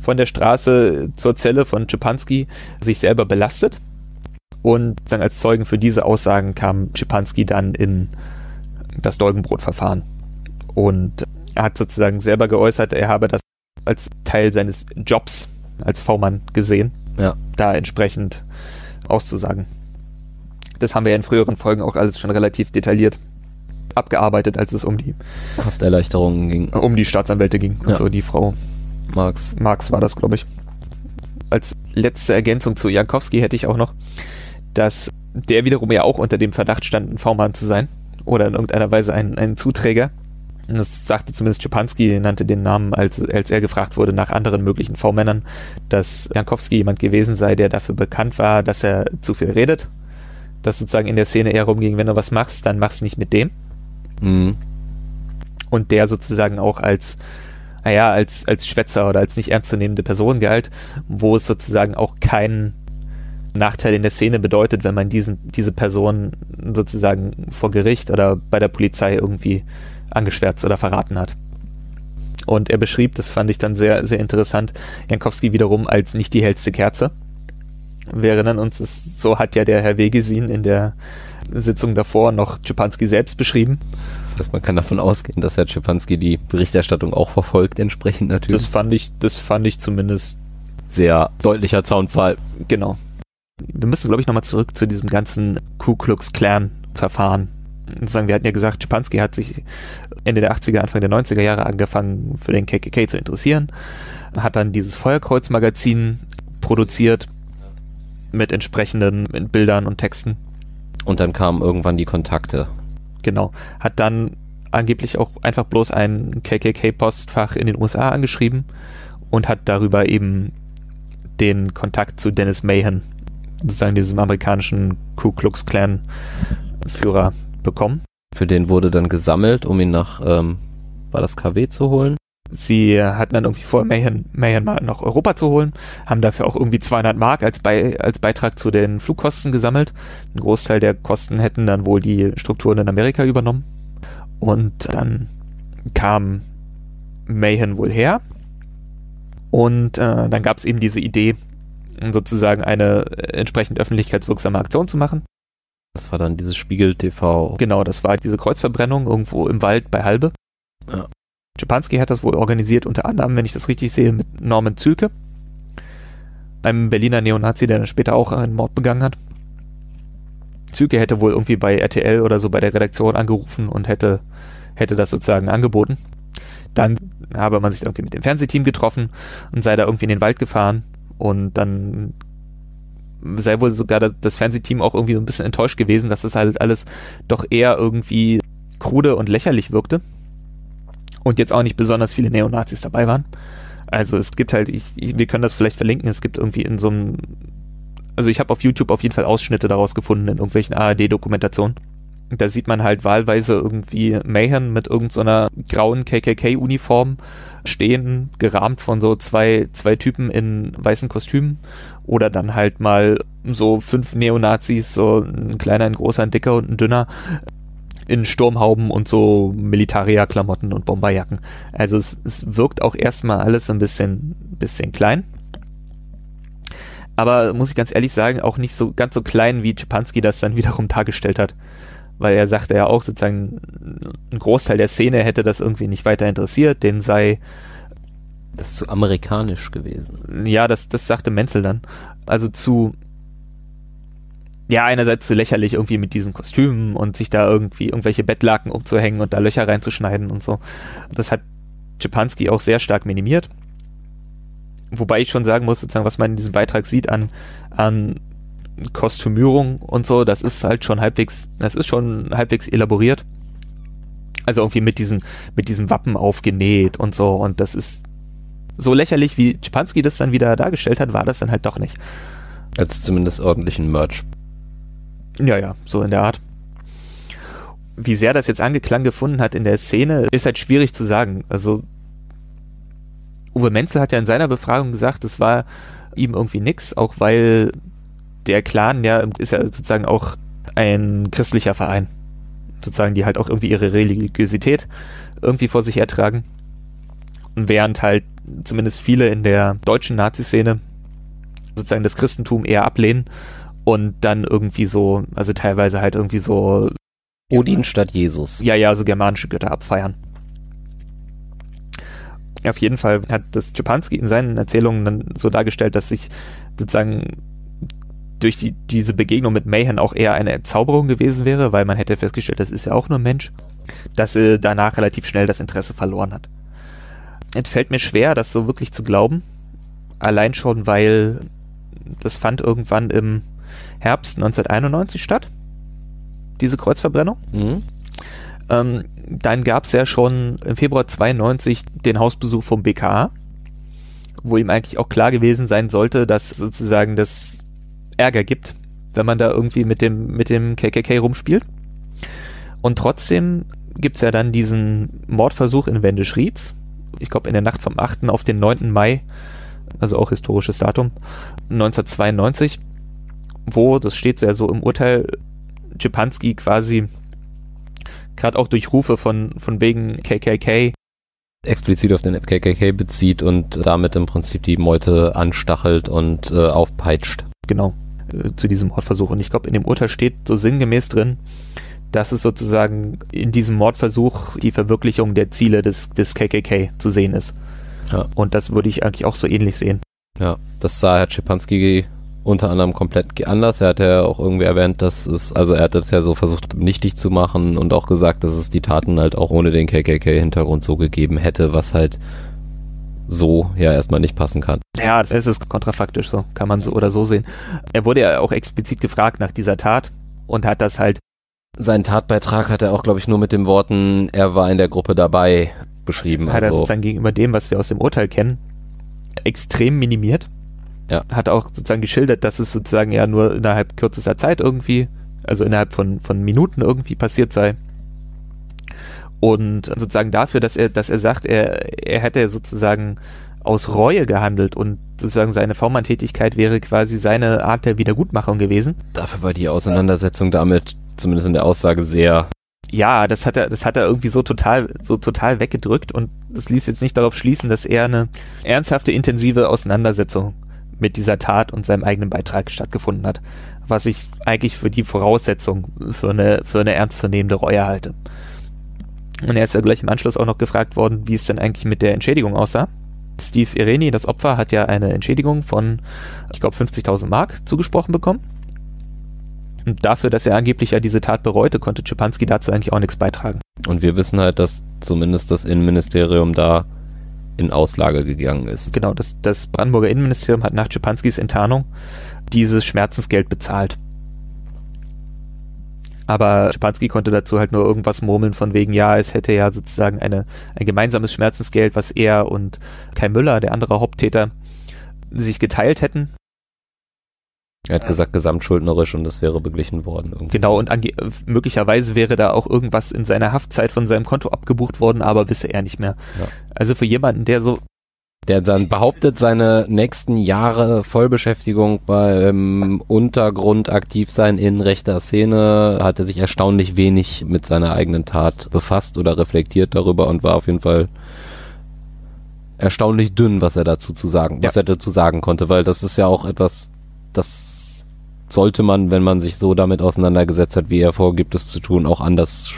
von der Straße zur Zelle von Czepanski sich selber belastet. Und dann als Zeugen für diese Aussagen kam Czepanski dann in das Dolgenbrot-Verfahren. Und er hat sozusagen selber geäußert, er habe das als Teil seines Jobs als V-Mann gesehen, ja. da entsprechend auszusagen. Das haben wir ja in früheren Folgen auch alles schon relativ detailliert abgearbeitet, als es um die Hafterleichterungen ging. Um die Staatsanwälte ging. Ja. Also die Frau Marx. Marx war das, glaube ich. Als letzte Ergänzung zu Jankowski hätte ich auch noch, dass der wiederum ja auch unter dem Verdacht stand, ein V-Mann zu sein. Oder in irgendeiner Weise ein, ein Zuträger. Das sagte zumindest Czepanski, nannte den Namen, als, als er gefragt wurde nach anderen möglichen V-Männern, dass Jankowski jemand gewesen sei, der dafür bekannt war, dass er zu viel redet. Dass sozusagen in der Szene eher rumging, wenn du was machst, dann machst nicht mit dem. Mhm. Und der sozusagen auch als, naja, als, als Schwätzer oder als nicht ernstzunehmende Person galt, wo es sozusagen auch keinen Nachteil in der Szene bedeutet, wenn man diesen, diese Person sozusagen vor Gericht oder bei der Polizei irgendwie angeschwärzt oder verraten hat. Und er beschrieb, das fand ich dann sehr, sehr interessant, Jankowski wiederum als nicht die hellste Kerze. Wir erinnern uns, es, so hat ja der Herr Wegesin in der Sitzung davor noch Czepanski selbst beschrieben. Das heißt, man kann davon ausgehen, dass Herr Czepanski die Berichterstattung auch verfolgt, entsprechend natürlich. Das fand ich, das fand ich zumindest sehr deutlicher Zaunfall. Genau. Wir müssen, glaube ich, nochmal zurück zu diesem ganzen Ku Klux Klan Verfahren sagen, wir hatten ja gesagt, Schipanski hat sich Ende der 80er, Anfang der 90er Jahre angefangen für den KKK zu interessieren, hat dann dieses Feuerkreuz-Magazin produziert mit entsprechenden Bildern und Texten. Und dann kamen irgendwann die Kontakte. Genau. Hat dann angeblich auch einfach bloß ein KKK-Postfach in den USA angeschrieben und hat darüber eben den Kontakt zu Dennis Mahan, sozusagen diesem amerikanischen Ku Klux Klan Führer bekommen. Für den wurde dann gesammelt, um ihn nach, ähm, war das KW zu holen? Sie hatten dann irgendwie vor, mal nach Europa zu holen, haben dafür auch irgendwie 200 Mark als, Bei, als Beitrag zu den Flugkosten gesammelt. Ein Großteil der Kosten hätten dann wohl die Strukturen in Amerika übernommen. Und dann kam Mayhem wohl her. Und äh, dann gab es eben diese Idee, sozusagen eine entsprechend öffentlichkeitswirksame Aktion zu machen. Das war dann dieses Spiegel TV. Genau, das war diese Kreuzverbrennung irgendwo im Wald bei Halbe. Ja. Schipanski hat das wohl organisiert, unter anderem, wenn ich das richtig sehe, mit Norman Zülke, einem Berliner Neonazi, der dann später auch einen Mord begangen hat. Zülke hätte wohl irgendwie bei RTL oder so bei der Redaktion angerufen und hätte, hätte das sozusagen angeboten. Dann habe man sich irgendwie mit dem Fernsehteam getroffen und sei da irgendwie in den Wald gefahren und dann sei wohl sogar das Fernsehteam auch irgendwie so ein bisschen enttäuscht gewesen, dass das halt alles doch eher irgendwie krude und lächerlich wirkte. Und jetzt auch nicht besonders viele Neonazis dabei waren. Also es gibt halt, ich, ich, wir können das vielleicht verlinken, es gibt irgendwie in so einem, also ich habe auf YouTube auf jeden Fall Ausschnitte daraus gefunden in irgendwelchen ARD-Dokumentationen. Da sieht man halt wahlweise irgendwie Mayhem mit irgendeiner so grauen KKK-Uniform stehen, gerahmt von so zwei, zwei Typen in weißen Kostümen oder dann halt mal so fünf Neonazis, so ein kleiner, ein großer, ein dicker und ein dünner in Sturmhauben und so Militaria-Klamotten und Bomberjacken. Also es, es wirkt auch erstmal alles ein bisschen, bisschen klein. Aber muss ich ganz ehrlich sagen, auch nicht so ganz so klein, wie Czepanski das dann wiederum dargestellt hat. Weil er sagte ja auch sozusagen, ein Großteil der Szene hätte das irgendwie nicht weiter interessiert, den sei das ist zu amerikanisch gewesen. Ja, das, das sagte Menzel dann. Also zu, ja, einerseits zu lächerlich irgendwie mit diesen Kostümen und sich da irgendwie irgendwelche Bettlaken umzuhängen und da Löcher reinzuschneiden und so. Das hat Czepanski auch sehr stark minimiert. Wobei ich schon sagen muss, sozusagen, was man in diesem Beitrag sieht an, an Kostümierung und so, das ist halt schon halbwegs, das ist schon halbwegs elaboriert. Also irgendwie mit diesen, mit diesem Wappen aufgenäht und so und das ist so lächerlich, wie Czepanski das dann wieder dargestellt hat, war das dann halt doch nicht. Als zumindest ordentlichen Merch. Ja, ja, so in der Art. Wie sehr das jetzt Angeklang gefunden hat in der Szene, ist halt schwierig zu sagen. Also Uwe Menzel hat ja in seiner Befragung gesagt, es war ihm irgendwie nix, auch weil der Clan ja ist ja sozusagen auch ein christlicher Verein. Sozusagen, die halt auch irgendwie ihre Religiosität irgendwie vor sich hertragen. Während halt zumindest viele in der deutschen Nazi-Szene sozusagen das Christentum eher ablehnen und dann irgendwie so, also teilweise halt irgendwie so Odin statt Jesus. Ja, ja, so germanische Götter abfeiern. Auf jeden Fall hat das Czepanski in seinen Erzählungen dann so dargestellt, dass sich sozusagen durch die, diese Begegnung mit Mayhem auch eher eine Erzauberung gewesen wäre, weil man hätte festgestellt, das ist ja auch nur ein Mensch, dass er danach relativ schnell das Interesse verloren hat es fällt mir schwer, das so wirklich zu glauben. Allein schon, weil das fand irgendwann im Herbst 1991 statt. Diese Kreuzverbrennung. Mhm. Ähm, dann gab es ja schon im Februar 92 den Hausbesuch vom BKA, wo ihm eigentlich auch klar gewesen sein sollte, dass sozusagen das Ärger gibt, wenn man da irgendwie mit dem, mit dem KKK rumspielt. Und trotzdem gibt es ja dann diesen Mordversuch in Wendeschrieds, ich glaube in der Nacht vom 8. auf den 9. Mai, also auch historisches Datum, 1992, wo, das steht ja so im Urteil, Czepanski quasi gerade auch durch Rufe von, von wegen KKK explizit auf den KKK bezieht und damit im Prinzip die Meute anstachelt und äh, aufpeitscht. Genau, äh, zu diesem Mordversuch. Und ich glaube, in dem Urteil steht so sinngemäß drin, dass es sozusagen in diesem Mordversuch die Verwirklichung der Ziele des, des KKK zu sehen ist. Ja. Und das würde ich eigentlich auch so ähnlich sehen. Ja, das sah Herr Schipanski unter anderem komplett anders. Er hat ja auch irgendwie erwähnt, dass es, also er hat das ja so versucht nichtig zu machen und auch gesagt, dass es die Taten halt auch ohne den KKK-Hintergrund so gegeben hätte, was halt so ja erstmal nicht passen kann. Ja, es ist kontrafaktisch so, kann man so oder so sehen. Er wurde ja auch explizit gefragt nach dieser Tat und hat das halt sein Tatbeitrag hat er auch, glaube ich, nur mit den Worten, er war in der Gruppe dabei beschrieben. Hat also. er sozusagen gegenüber dem, was wir aus dem Urteil kennen, extrem minimiert. Ja. Hat auch sozusagen geschildert, dass es sozusagen ja nur innerhalb kürzester Zeit irgendwie, also innerhalb von, von Minuten irgendwie passiert sei. Und sozusagen dafür, dass er, dass er sagt, er, er hätte sozusagen aus Reue gehandelt und sozusagen seine V-Mann-Tätigkeit wäre quasi seine Art der Wiedergutmachung gewesen. Dafür war die Auseinandersetzung damit zumindest in der Aussage sehr. Ja, das hat er, das hat er irgendwie so total, so total weggedrückt und das ließ jetzt nicht darauf schließen, dass er eine ernsthafte, intensive Auseinandersetzung mit dieser Tat und seinem eigenen Beitrag stattgefunden hat, was ich eigentlich für die Voraussetzung für eine, für eine ernstzunehmende Reue halte. Und er ist ja gleich im Anschluss auch noch gefragt worden, wie es denn eigentlich mit der Entschädigung aussah. Steve Ireni, das Opfer, hat ja eine Entschädigung von, ich glaube, 50.000 Mark zugesprochen bekommen. Und dafür, dass er angeblich ja diese Tat bereute, konnte Czepanski dazu eigentlich auch nichts beitragen. Und wir wissen halt, dass zumindest das Innenministerium da in Auslage gegangen ist. Genau, das, das Brandenburger Innenministerium hat nach Czepanskis Enttarnung dieses Schmerzensgeld bezahlt. Aber Schapanski konnte dazu halt nur irgendwas murmeln von wegen, ja, es hätte ja sozusagen eine, ein gemeinsames Schmerzensgeld, was er und Kai Müller, der andere Haupttäter, sich geteilt hätten. Er hat gesagt, gesamtschuldnerisch und das wäre beglichen worden. Irgendwie. Genau, und möglicherweise wäre da auch irgendwas in seiner Haftzeit von seinem Konto abgebucht worden, aber wisse er nicht mehr. Ja. Also für jemanden, der so der dann behauptet, seine nächsten Jahre Vollbeschäftigung beim Untergrund aktiv sein in rechter Szene, hat er sich erstaunlich wenig mit seiner eigenen Tat befasst oder reflektiert darüber und war auf jeden Fall erstaunlich dünn, was er dazu zu sagen, ja. was er dazu sagen konnte, weil das ist ja auch etwas, das sollte man, wenn man sich so damit auseinandergesetzt hat, wie er vorgibt, es zu tun, auch anders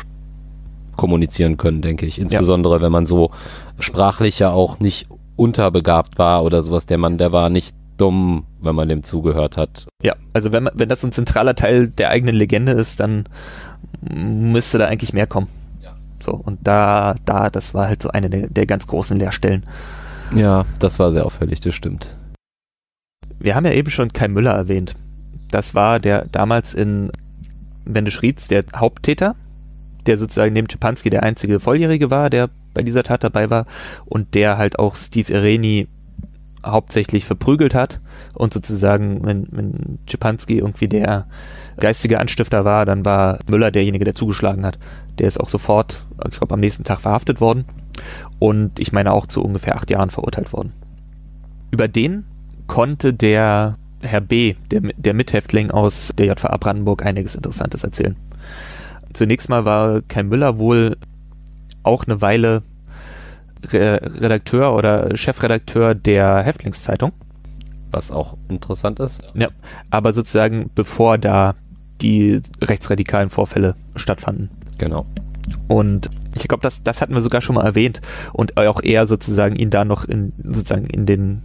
kommunizieren können, denke ich. Insbesondere, ja. wenn man so sprachlich ja auch nicht unterbegabt war oder sowas. Der Mann, der war nicht dumm, wenn man dem zugehört hat. Ja, also wenn, man, wenn das ein zentraler Teil der eigenen Legende ist, dann müsste da eigentlich mehr kommen. Ja. So, und da, da, das war halt so eine der, der ganz großen Leerstellen. Ja, das war sehr auffällig, das stimmt. Wir haben ja eben schon Kai Müller erwähnt. Das war der damals in Wendeschrieds der Haupttäter, der sozusagen neben Czepanski der einzige Volljährige war, der bei dieser Tat dabei war und der halt auch Steve Ireni hauptsächlich verprügelt hat und sozusagen, wenn, wenn Czepanski irgendwie der geistige Anstifter war, dann war Müller derjenige, der zugeschlagen hat. Der ist auch sofort, ich glaube, am nächsten Tag verhaftet worden und ich meine auch zu ungefähr acht Jahren verurteilt worden. Über den konnte der Herr B., der, der Mithäftling aus der JVA Brandenburg, einiges Interessantes erzählen. Zunächst mal war Kai Müller wohl auch eine Weile Re Redakteur oder Chefredakteur der Häftlingszeitung. Was auch interessant ist. Ja, aber sozusagen bevor da die rechtsradikalen Vorfälle stattfanden. Genau. Und ich glaube, das, das hatten wir sogar schon mal erwähnt und auch er sozusagen ihn da noch in, sozusagen in den,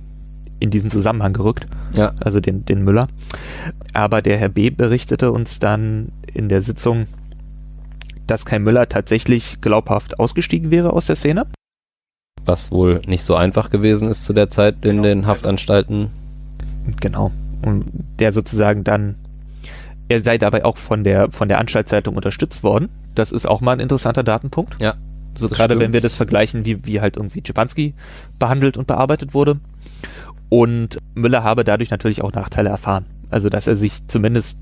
in diesen Zusammenhang gerückt. Ja. Also den, den Müller. Aber der Herr B. berichtete uns dann in der Sitzung, dass Kai Müller tatsächlich glaubhaft ausgestiegen wäre aus der Szene. Was wohl nicht so einfach gewesen ist zu der Zeit in genau. den Haftanstalten. Genau. Und der sozusagen dann, er sei dabei auch von der, von der Anstaltszeitung unterstützt worden. Das ist auch mal ein interessanter Datenpunkt. Ja. So gerade wenn wir das vergleichen, wie, wie halt irgendwie Czepanski behandelt und bearbeitet wurde. Und Müller habe dadurch natürlich auch Nachteile erfahren. Also, dass er sich zumindest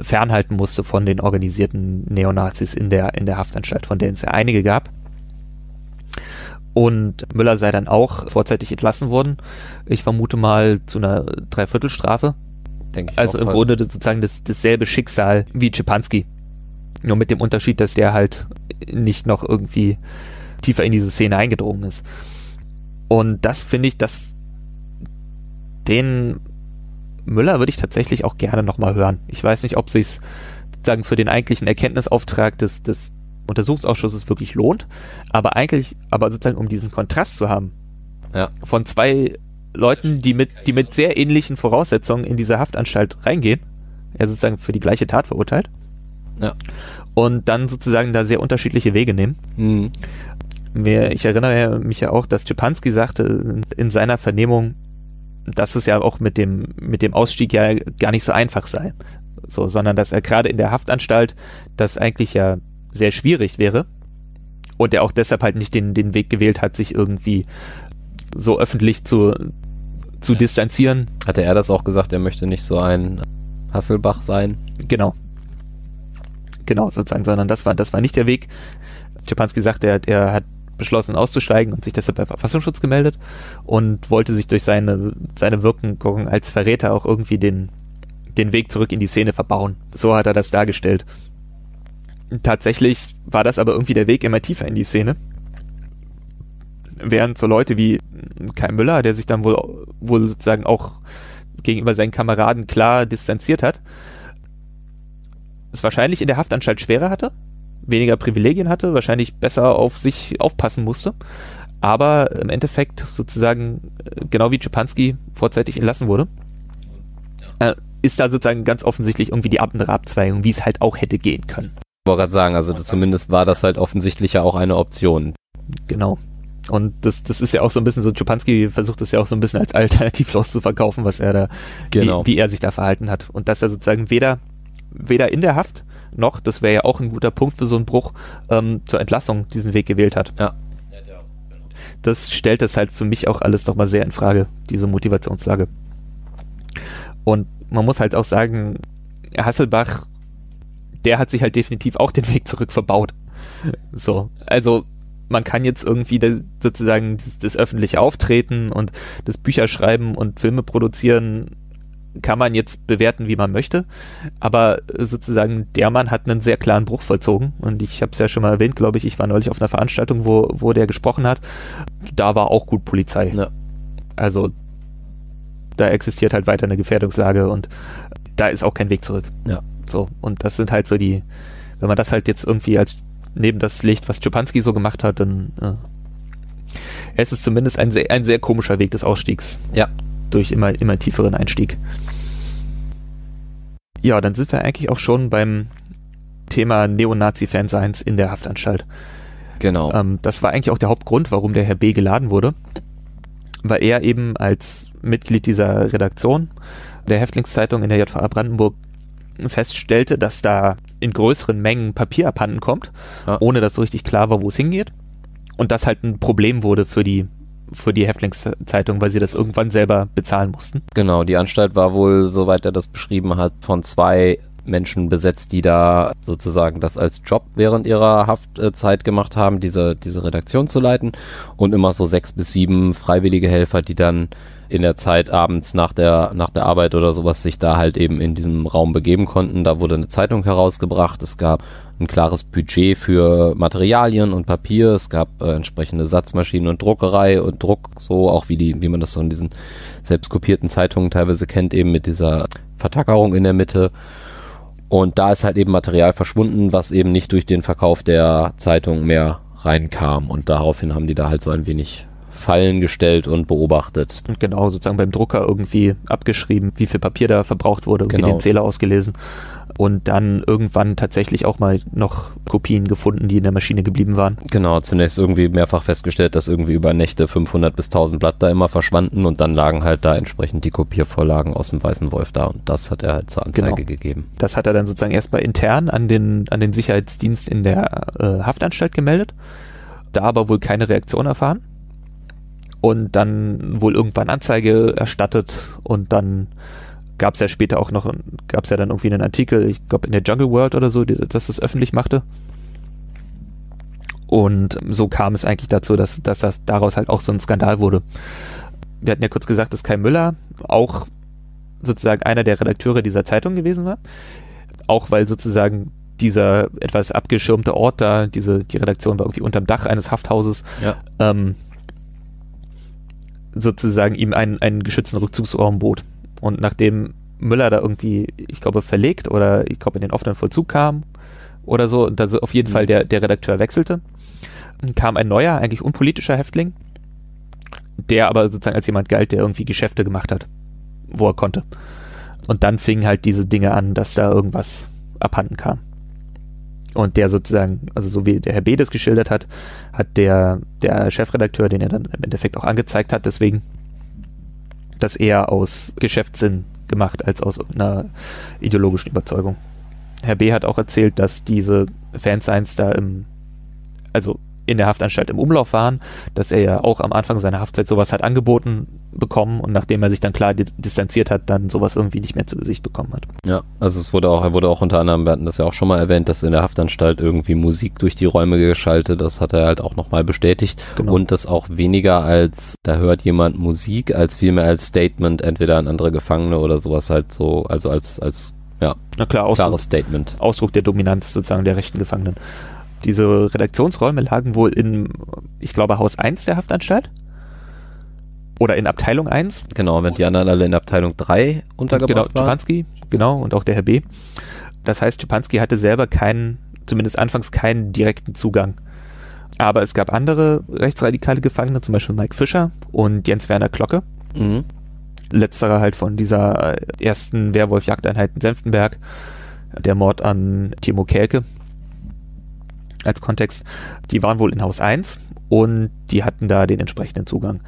fernhalten musste von den organisierten Neonazis in der, in der Haftanstalt, von denen es ja einige gab. Und Müller sei dann auch vorzeitig entlassen worden. Ich vermute mal zu einer Dreiviertelstrafe. Denke ich also im halt. Grunde sozusagen das, dasselbe Schicksal wie Czepanski. Nur mit dem Unterschied, dass der halt nicht noch irgendwie tiefer in diese Szene eingedrungen ist. Und das finde ich, dass den Müller würde ich tatsächlich auch gerne nochmal hören. Ich weiß nicht, ob sich's sagen für den eigentlichen Erkenntnisauftrag des, des Untersuchungsausschusses wirklich lohnt, aber eigentlich, aber sozusagen um diesen Kontrast zu haben ja. von zwei Leuten, die mit, die mit sehr ähnlichen Voraussetzungen in diese Haftanstalt reingehen, er sozusagen für die gleiche Tat verurteilt. Ja. Und dann sozusagen da sehr unterschiedliche Wege nehmen. Mhm. Ich erinnere mich ja auch, dass Czepanski sagte in seiner Vernehmung, dass es ja auch mit dem, mit dem Ausstieg ja gar nicht so einfach sei. So, sondern dass er gerade in der Haftanstalt das eigentlich ja sehr schwierig wäre und er auch deshalb halt nicht den, den Weg gewählt hat, sich irgendwie so öffentlich zu, zu ja. distanzieren. Hatte er das auch gesagt, er möchte nicht so ein Hasselbach sein? Genau. Genau, sozusagen, sondern das war, das war nicht der Weg. Czepanski sagt, er, er hat beschlossen auszusteigen und sich deshalb bei Verfassungsschutz gemeldet und wollte sich durch seine, seine Wirkung als Verräter auch irgendwie den, den Weg zurück in die Szene verbauen. So hat er das dargestellt. Tatsächlich war das aber irgendwie der Weg immer tiefer in die Szene. Während so Leute wie Kai Müller, der sich dann wohl, wohl sozusagen auch gegenüber seinen Kameraden klar distanziert hat, es wahrscheinlich in der Haftanstalt schwerer hatte, weniger Privilegien hatte, wahrscheinlich besser auf sich aufpassen musste, aber im Endeffekt sozusagen, äh, genau wie Czepanski vorzeitig entlassen wurde, äh, ist da sozusagen ganz offensichtlich irgendwie die andere Abzweigung, wie es halt auch hätte gehen können. Ich wollte gerade sagen, also zumindest war das halt offensichtlich ja auch eine Option. Genau. Und das, das ist ja auch so ein bisschen so, Czepanski versucht das ja auch so ein bisschen als alternativlos zu verkaufen, was er da, genau. wie, wie er sich da verhalten hat. Und dass er sozusagen weder, weder in der Haft noch, das wäre ja auch ein guter Punkt für so einen Bruch, ähm, zur Entlassung diesen Weg gewählt hat. Ja. Das stellt es halt für mich auch alles nochmal sehr in Frage, diese Motivationslage. Und man muss halt auch sagen, Hasselbach, der hat sich halt definitiv auch den Weg zurück verbaut. So, also man kann jetzt irgendwie das, sozusagen das, das, öffentliche Auftreten und das Bücherschreiben und Filme produzieren kann man jetzt bewerten, wie man möchte, aber sozusagen der Mann hat einen sehr klaren Bruch vollzogen und ich habe es ja schon mal erwähnt, glaube ich, ich war neulich auf einer Veranstaltung, wo, wo der gesprochen hat, da war auch gut Polizei. Ja. Also da existiert halt weiter eine Gefährdungslage und da ist auch kein Weg zurück. Ja. So, und das sind halt so die, wenn man das halt jetzt irgendwie als neben das legt, was Czupanski so gemacht hat, dann äh, es ist zumindest ein sehr, ein sehr komischer Weg des Ausstiegs. Ja. Durch immer, immer tieferen Einstieg. Ja, dann sind wir eigentlich auch schon beim Thema Neonazi-Fanseins in der Haftanstalt. Genau. Ähm, das war eigentlich auch der Hauptgrund, warum der Herr B. geladen wurde. Weil er eben als Mitglied dieser Redaktion der Häftlingszeitung in der JVA Brandenburg feststellte, dass da in größeren Mengen Papier abhanden kommt, Ja. ohne dass so richtig klar war, wo es hingeht. Und das halt ein Problem wurde für die, für die Häftlingszeitung, weil sie das irgendwann selber bezahlen mussten. Genau, die Anstalt war wohl, soweit er das beschrieben hat, von zwei Menschen besetzt, die da sozusagen das als Job während ihrer Haftzeit gemacht haben, diese, diese Redaktion zu leiten und immer so sechs bis sieben freiwillige Helfer, die dann in der Zeit abends nach der, nach der Arbeit oder sowas sich da halt eben in diesem Raum begeben konnten. Da wurde eine Zeitung herausgebracht. Es gab ein klares Budget für Materialien und Papier. Es gab äh, entsprechende Satzmaschinen und Druckerei und Druck, so auch wie die, wie man das so in diesen selbstkopierten Zeitungen teilweise kennt, eben mit dieser Vertackerung in der Mitte. Und da ist halt eben Material verschwunden, was eben nicht durch den Verkauf der Zeitung mehr reinkam. Und daraufhin haben die da halt so ein wenig Fallen gestellt und beobachtet. Und genau sozusagen beim Drucker irgendwie abgeschrieben, wie viel Papier da verbraucht wurde, Genau. den Zähler ausgelesen. Und dann irgendwann tatsächlich auch mal noch Kopien gefunden, die in der Maschine geblieben waren. Genau, zunächst irgendwie mehrfach festgestellt, dass irgendwie über Nächte 500 bis 1000 Blatt da immer verschwanden und dann lagen halt da entsprechend die Kopiervorlagen aus dem Weißen Wolf da und das hat er halt zur Anzeige Genau. gegeben. Das hat er dann sozusagen erstmal intern an den, an den Sicherheitsdienst in der äh, Haftanstalt gemeldet, da aber wohl keine Reaktion erfahren und dann wohl irgendwann Anzeige erstattet und dann gab es ja später auch noch, gab es ja dann irgendwie einen Artikel, ich glaube in der Jungle World oder so, dass das öffentlich machte. Und so kam es eigentlich dazu, dass, dass das daraus halt auch so ein Skandal wurde. Wir hatten ja kurz gesagt, dass Kai Müller auch sozusagen einer der Redakteure dieser Zeitung gewesen war. Auch weil sozusagen dieser etwas abgeschirmte Ort da, diese, die Redaktion war irgendwie unterm Dach eines Hafthauses, Ja. ähm, sozusagen ihm einen, einen geschützten Rückzugsraum bot. Und nachdem Müller da irgendwie, ich glaube, verlegt oder ich glaube in den offenen Vollzug kam oder so, und also auf jeden Mhm. Fall der, der Redakteur wechselte, kam ein neuer, eigentlich unpolitischer Häftling, der aber sozusagen als jemand galt, der irgendwie Geschäfte gemacht hat, wo er konnte. Und dann fingen halt diese Dinge an, dass da irgendwas abhanden kam. Und der sozusagen, also so wie der Herr B. das geschildert hat, hat der, der Chefredakteur, den er dann im Endeffekt auch angezeigt hat, deswegen das eher aus Geschäftssinn gemacht als aus einer ideologischen Überzeugung. Herr B. hat auch erzählt, dass diese Fansigns da im, also in der Haftanstalt im Umlauf waren, dass er ja auch am Anfang seiner Haftzeit sowas hat angeboten bekommen und nachdem er sich dann klar di- distanziert hat, dann sowas irgendwie nicht mehr zu Gesicht bekommen hat. Ja, also es wurde auch, er wurde auch unter anderem, wir hatten das ja auch schon mal erwähnt, dass in der Haftanstalt irgendwie Musik durch die Räume geschaltet, das hat er halt auch nochmal bestätigt Genau. und das auch weniger als, da hört jemand Musik, als vielmehr als Statement, entweder an andere Gefangene oder sowas halt so, also als, als, ja, Na klar, Ausdruck, klares Statement. Ausdruck der Dominanz sozusagen der rechten Gefangenen. Diese Redaktionsräume lagen wohl in, ich glaube, Haus 1 der Haftanstalt. Oder in Abteilung 1. Genau, wenn die anderen alle in Abteilung 3 Genau, untergebracht waren. Schipanski, genau, und auch der Herr B. Das heißt, Schipanski hatte selber keinen, zumindest anfangs keinen direkten Zugang. Aber es gab andere rechtsradikale Gefangene, zum Beispiel Mike Fischer und Jens Werner Glocke. Mhm. Letzterer halt von dieser äh, ersten Werwolf-Jagdeinheit in Senftenberg, der Mord an Timo Kelke als Kontext. Die waren wohl in Haus 1 und die hatten da den entsprechenden Zugang.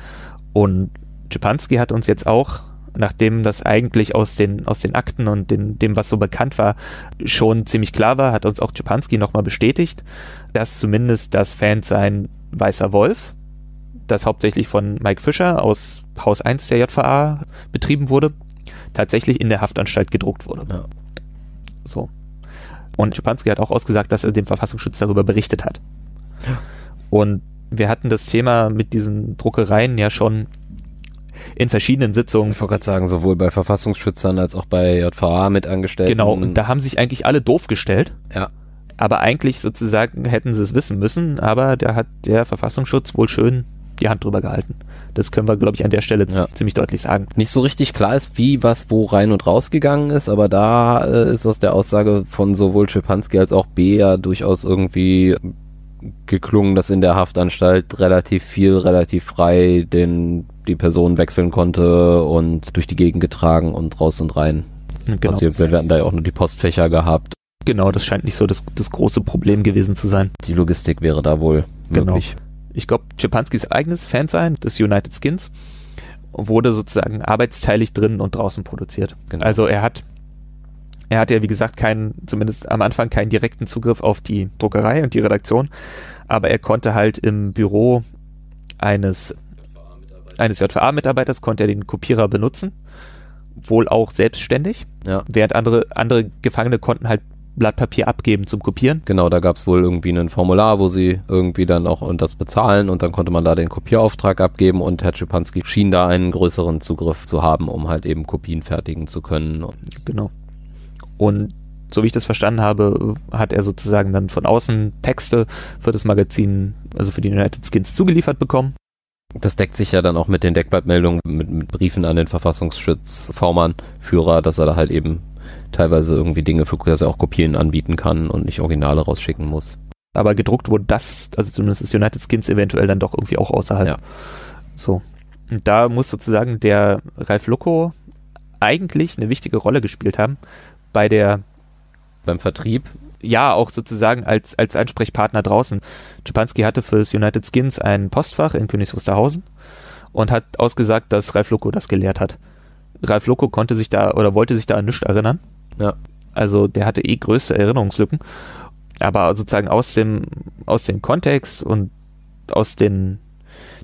Und Schipanski hat uns jetzt auch, nachdem das eigentlich aus den, aus den Akten und den, dem, was so bekannt war, schon ziemlich klar war, hat uns auch Schipanski nochmal bestätigt, dass zumindest das Fansein Weißer Wolf, das hauptsächlich von Mike Fischer aus Haus 1 der JVA betrieben wurde, tatsächlich in der Haftanstalt gedruckt wurde. Ja. So. Und Schipanski hat auch ausgesagt, dass er dem Verfassungsschutz darüber berichtet hat. Und wir hatten das Thema mit diesen Druckereien ja schon in verschiedenen Sitzungen. Ich wollte gerade sagen, sowohl bei Verfassungsschützern als auch bei JVA mit Angestellten. Genau, und da haben sich eigentlich alle doof gestellt. Ja. Aber eigentlich sozusagen hätten sie es wissen müssen, aber da hat der Verfassungsschutz wohl schön die Hand drüber gehalten. Das können wir, glaube ich, an der Stelle Ja. ziemlich deutlich sagen. Nicht so richtig klar ist, wie was wo rein und rausgegangen ist, aber da äh, ist aus der Aussage von sowohl Schepanski als auch B ja durchaus irgendwie geklungen, dass in der Haftanstalt relativ viel, relativ frei den die Person wechseln konnte und durch die Gegend getragen und raus und rein Genau. passiert. Wir hatten da ja auch nur die Postfächer gehabt. genau, das scheint nicht so das, das große Problem gewesen zu sein. Die Logistik wäre da wohl Genau. möglich. ich glaube, Czepanskis eigenes Fansein des United Skins wurde sozusagen arbeitsteilig drinnen und draußen produziert. Genau. Also er hat, er hatte ja wie gesagt keinen, zumindest am Anfang keinen direkten Zugriff auf die Druckerei und die Redaktion, aber er konnte halt im Büro eines eines JVA-Mitarbeiters konnte er den Kopierer benutzen, wohl auch selbstständig, Ja. während andere andere Gefangene konnten halt Blatt Papier abgeben zum Kopieren. Genau, da gab es wohl irgendwie ein Formular, wo sie irgendwie dann auch und das bezahlen und dann konnte man da den Kopierauftrag abgeben und Herr Schipanski schien da einen größeren Zugriff zu haben, um halt eben Kopien fertigen zu können. Genau. Und so wie ich das verstanden habe, hat er sozusagen dann von außen Texte für das Magazin, also für die United Skins zugeliefert bekommen. Das deckt sich ja dann auch mit den Deckblattmeldungen, mit, mit Briefen an den Verfassungsschutz, V-Mann, Führer, dass er da halt eben teilweise irgendwie Dinge für, dass er auch Kopien anbieten kann und nicht Originale rausschicken muss. Aber gedruckt wurde das, also zumindest das United Skins eventuell dann doch irgendwie auch außerhalb. Ja. So. Und da muss sozusagen der Ralf Loco eigentlich eine wichtige Rolle gespielt haben bei der Beim Vertrieb, ja, auch sozusagen als, als Ansprechpartner draußen. Czepanski hatte für das United Skins ein Postfach in Königs Wusterhausen und hat ausgesagt, dass Ralf Loco das gelehrt hat. Ralf Loco konnte sich da oder wollte sich da an nichts erinnern. Ja. Also der hatte eh größte Erinnerungslücken. Aber sozusagen aus dem, aus dem Kontext und aus den,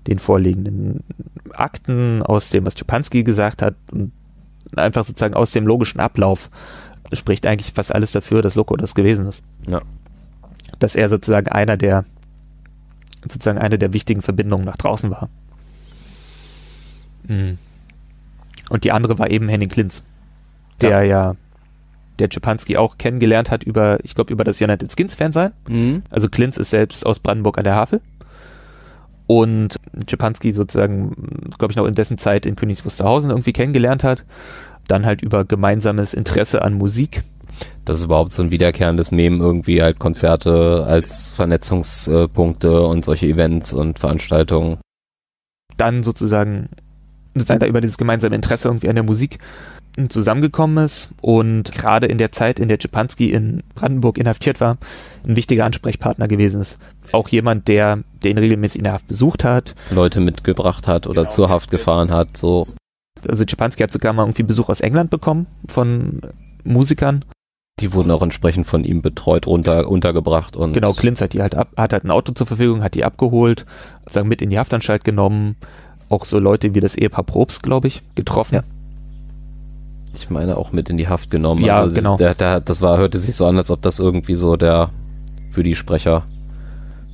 den vorliegenden Akten, aus dem, was Czepanski gesagt hat, und einfach sozusagen aus dem logischen Ablauf spricht eigentlich fast alles dafür, dass Loco das gewesen ist. Ja. Dass er sozusagen einer der sozusagen eine der wichtigen Verbindungen nach draußen war. Mhm. Und die andere war eben Henning Klinz, der ja, der Czepanski auch kennengelernt hat über, ich glaube, über das United Skins Fansein. mhm. Also Klinz ist selbst aus Brandenburg an der Havel. Und Czepanski sozusagen, glaube ich, noch in dessen Zeit in Königs Wusterhausen irgendwie kennengelernt hat. Dann halt über gemeinsames Interesse an Musik. Das ist überhaupt so ein wiederkehrendes Mem, irgendwie halt Konzerte als Vernetzungspunkte und solche Events und Veranstaltungen. Dann sozusagen, sozusagen da über dieses gemeinsame Interesse irgendwie an der Musik zusammengekommen ist und gerade in der Zeit, in der Czepanski in Brandenburg inhaftiert war, ein wichtiger Ansprechpartner gewesen ist. Auch jemand, der den regelmäßig in der Haft besucht hat, Leute mitgebracht hat oder Genau. zur Haft gefahren hat, so. Also Czepanski hat sogar mal irgendwie Besuch aus England bekommen von Musikern. Die wurden auch entsprechend von ihm betreut, runter, untergebracht und. Genau, Klinz hat die halt ab, hat halt ein Auto zur Verfügung, hat die abgeholt, sozusagen mit in die Haftanstalt genommen. Auch so Leute wie das Ehepaar Probst, glaube ich, getroffen. Ja. Ich meine auch mit in die Haft genommen. Ja, also genau. Der, der, das war, hörte sich so an, als ob das irgendwie so der für die Sprecher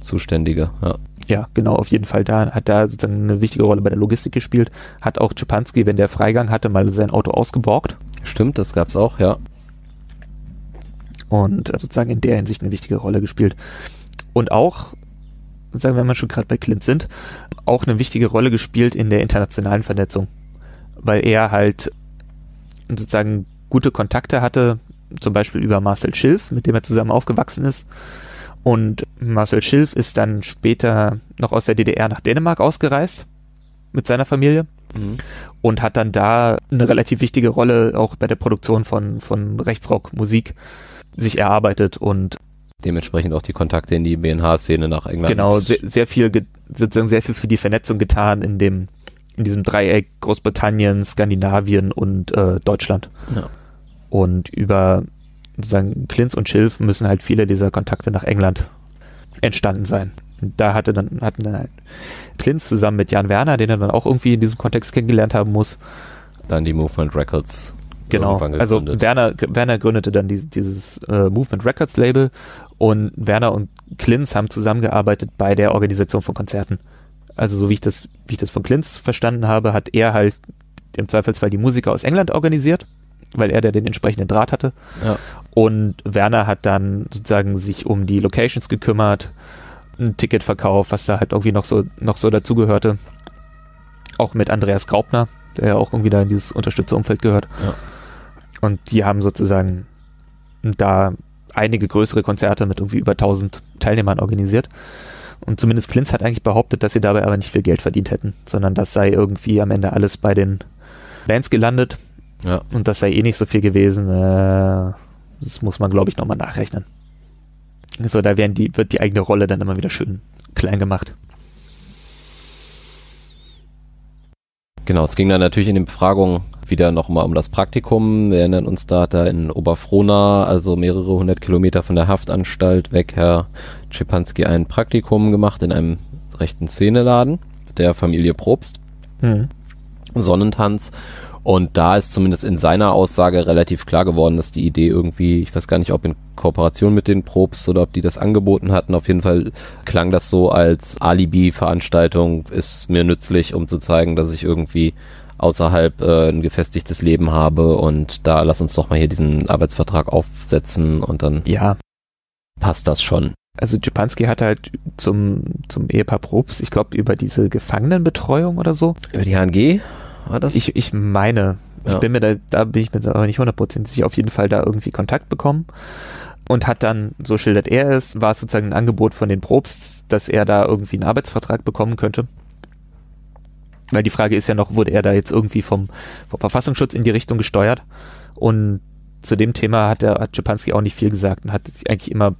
Zuständige, ja. Ja, genau, auf jeden Fall. Da hat da sozusagen eine wichtige Rolle bei der Logistik gespielt. Hat auch Czepanski, wenn der Freigang hatte, mal sein Auto ausgeborgt Stimmt, das gab's auch, ja. und sozusagen in der Hinsicht eine wichtige Rolle gespielt. Und auch, wenn wir schon gerade bei Clint sind, auch eine wichtige Rolle gespielt in der internationalen Vernetzung. Weil er halt sozusagen gute Kontakte hatte, zum Beispiel über Marcel Schilf, mit dem er zusammen aufgewachsen ist. Und Marcel Schilf ist dann später noch aus der DDR nach Dänemark ausgereist mit seiner Familie Mhm. und hat dann da eine relativ wichtige Rolle auch bei der Produktion von, von Rechtsrock-Musik sich erarbeitet und Dementsprechend auch die Kontakte in die BNH-Szene nach England. genau sehr, sehr viel ge- sozusagen sehr viel für die Vernetzung getan in dem in diesem Dreieck Großbritannien, Skandinavien und äh, Deutschland. Ja. Und über sozusagen Klinz und Schilf müssen halt viele dieser Kontakte nach England entstanden sein. Da hatte dann, hatten dann halt Klinz zusammen mit Jan Werner, den er dann auch irgendwie in diesem Kontext kennengelernt haben muss. Dann die Movement Records. Genau. Also. Werner, Werner gründete dann dieses, dieses äh, Movement Records Label und Werner und Klinz haben zusammengearbeitet bei der Organisation von Konzerten. Also so wie ich das, wie ich das von Klinz verstanden habe, hat er halt im Zweifelsfall die Musiker aus England organisiert, weil er der den entsprechenden Draht hatte. Ja. Und Werner hat dann sozusagen sich um die Locations gekümmert ein Ticketverkauf, was da halt irgendwie noch so, noch so dazugehörte. Auch mit Andreas Graupner, der ja auch irgendwie da in dieses Unterstützerumfeld gehört. Ja. Und die haben sozusagen da einige größere Konzerte mit irgendwie über 1000 Teilnehmern organisiert. Und zumindest Klintz hat eigentlich behauptet, dass sie dabei aber nicht viel Geld verdient hätten, sondern das sei irgendwie am Ende alles bei den Bands gelandet. Ja. Und das sei eh nicht so viel gewesen. Äh, das muss man, glaube ich, nochmal nachrechnen. So, da werden die, wird die eigene Rolle dann immer wieder schön klein gemacht. Genau, es ging dann natürlich in den Befragungen wieder nochmal um das Praktikum. Wir erinnern uns da, hat er in Oberfrohna, also mehrere hundert Kilometer von der Haftanstalt weg, Herr Schipanski ein Praktikum gemacht in einem rechten Szeneladen der Familie Probst, Mhm. Sonnentanz. Und da ist zumindest in seiner Aussage relativ klar geworden, dass die Idee irgendwie, ich weiß gar nicht, ob in Kooperation mit den Probst oder ob die das angeboten hatten. Auf jeden Fall klang das so als Alibi-Veranstaltung, ist mir nützlich, um zu zeigen, dass ich irgendwie außerhalb äh, ein gefestigtes Leben habe und da lass uns doch mal hier diesen Arbeitsvertrag aufsetzen und dann Ja, passt das schon. also Japanski hat halt zum, zum Ehepaar Probst, ich glaube, über diese Gefangenenbetreuung oder so. Über die HNG war das? Ich, ich meine, ich Ja. bin mir da, da bin ich mir aber nicht hundertprozentig sicher, auf jeden Fall da irgendwie Kontakt bekommen und hat dann, so schildert er es, war es sozusagen ein Angebot von den Probst, dass er da irgendwie einen Arbeitsvertrag bekommen könnte. Weil die Frage ist ja noch, wurde er da jetzt irgendwie vom, vom Verfassungsschutz in die Richtung gesteuert? Und zu dem Thema hat der hat Schipanski auch nicht viel gesagt und hat eigentlich immer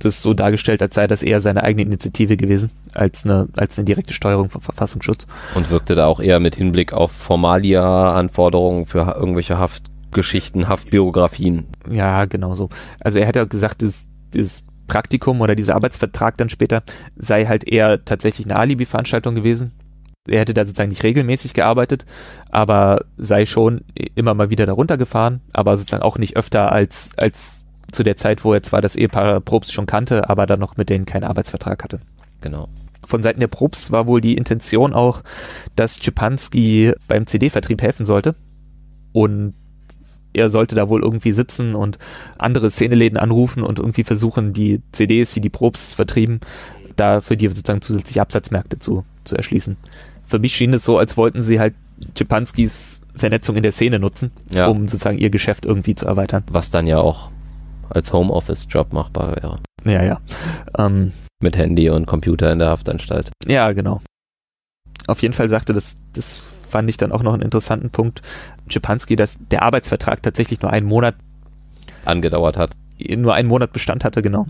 das so dargestellt, als sei das eher seine eigene Initiative gewesen, als eine, als eine direkte Steuerung vom Verfassungsschutz. und wirkte da auch eher mit Hinblick auf Formalia-Anforderungen für ha- irgendwelche Haftgeschichten, Haftbiografien. Ja, genau so. Also er hat ja gesagt, dieses, dieses Praktikum oder dieser Arbeitsvertrag dann später sei halt eher tatsächlich eine Alibi-Veranstaltung gewesen. Er hätte da sozusagen nicht regelmäßig gearbeitet, aber sei schon immer mal wieder darunter gefahren, aber sozusagen auch nicht öfter als, als zu der Zeit, wo er zwar das Ehepaar Probst schon kannte, aber dann noch mit denen keinen Arbeitsvertrag hatte. Genau. Von Seiten der Probst war wohl die Intention auch, dass Schipanski beim CD-Vertrieb helfen sollte. Und er sollte da wohl irgendwie sitzen und andere Szeneläden anrufen und irgendwie versuchen, die CDs, die die Probst vertrieben, da für die sozusagen zusätzliche Absatzmärkte zu, zu erschließen. Für mich schien es so, als wollten sie halt Schipanskis Vernetzung in der Szene nutzen, Ja. um sozusagen ihr Geschäft irgendwie zu erweitern. Was dann ja auch als Homeoffice-Job machbar wäre. Ja, ja. Ähm, Mit Handy und Computer in der Haftanstalt. Ja, genau. Auf jeden Fall sagte das, das fand ich dann auch noch einen interessanten Punkt, Schipanski, dass der Arbeitsvertrag tatsächlich nur einen Monat, Angedauert hat. nur einen Monat Bestand hatte, genau.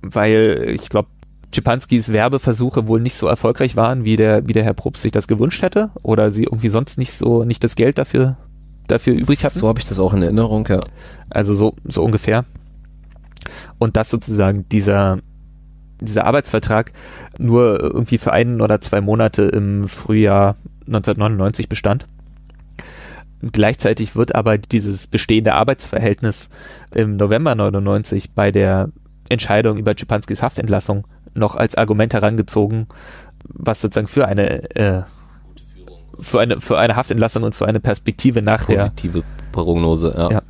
Weil ich glaube, Schipanskis Werbeversuche wohl nicht so erfolgreich waren, wie der, wie der Herr Probst sich das gewünscht hätte, oder sie irgendwie sonst nicht so, nicht das Geld dafür, dafür übrig hatten. So habe ich das auch in Erinnerung, ja. Also so, so ungefähr. Und dass sozusagen dieser, dieser Arbeitsvertrag nur irgendwie für einen oder zwei Monate im Frühjahr 1999 bestand. Gleichzeitig wird aber dieses bestehende Arbeitsverhältnis im November 99 bei der Entscheidung über Schipanskis Haftentlassung noch als Argument herangezogen, was sozusagen für eine äh, für eine für eine Haftentlassung und für eine Perspektive nach der Positive Prognose, ja. Ja.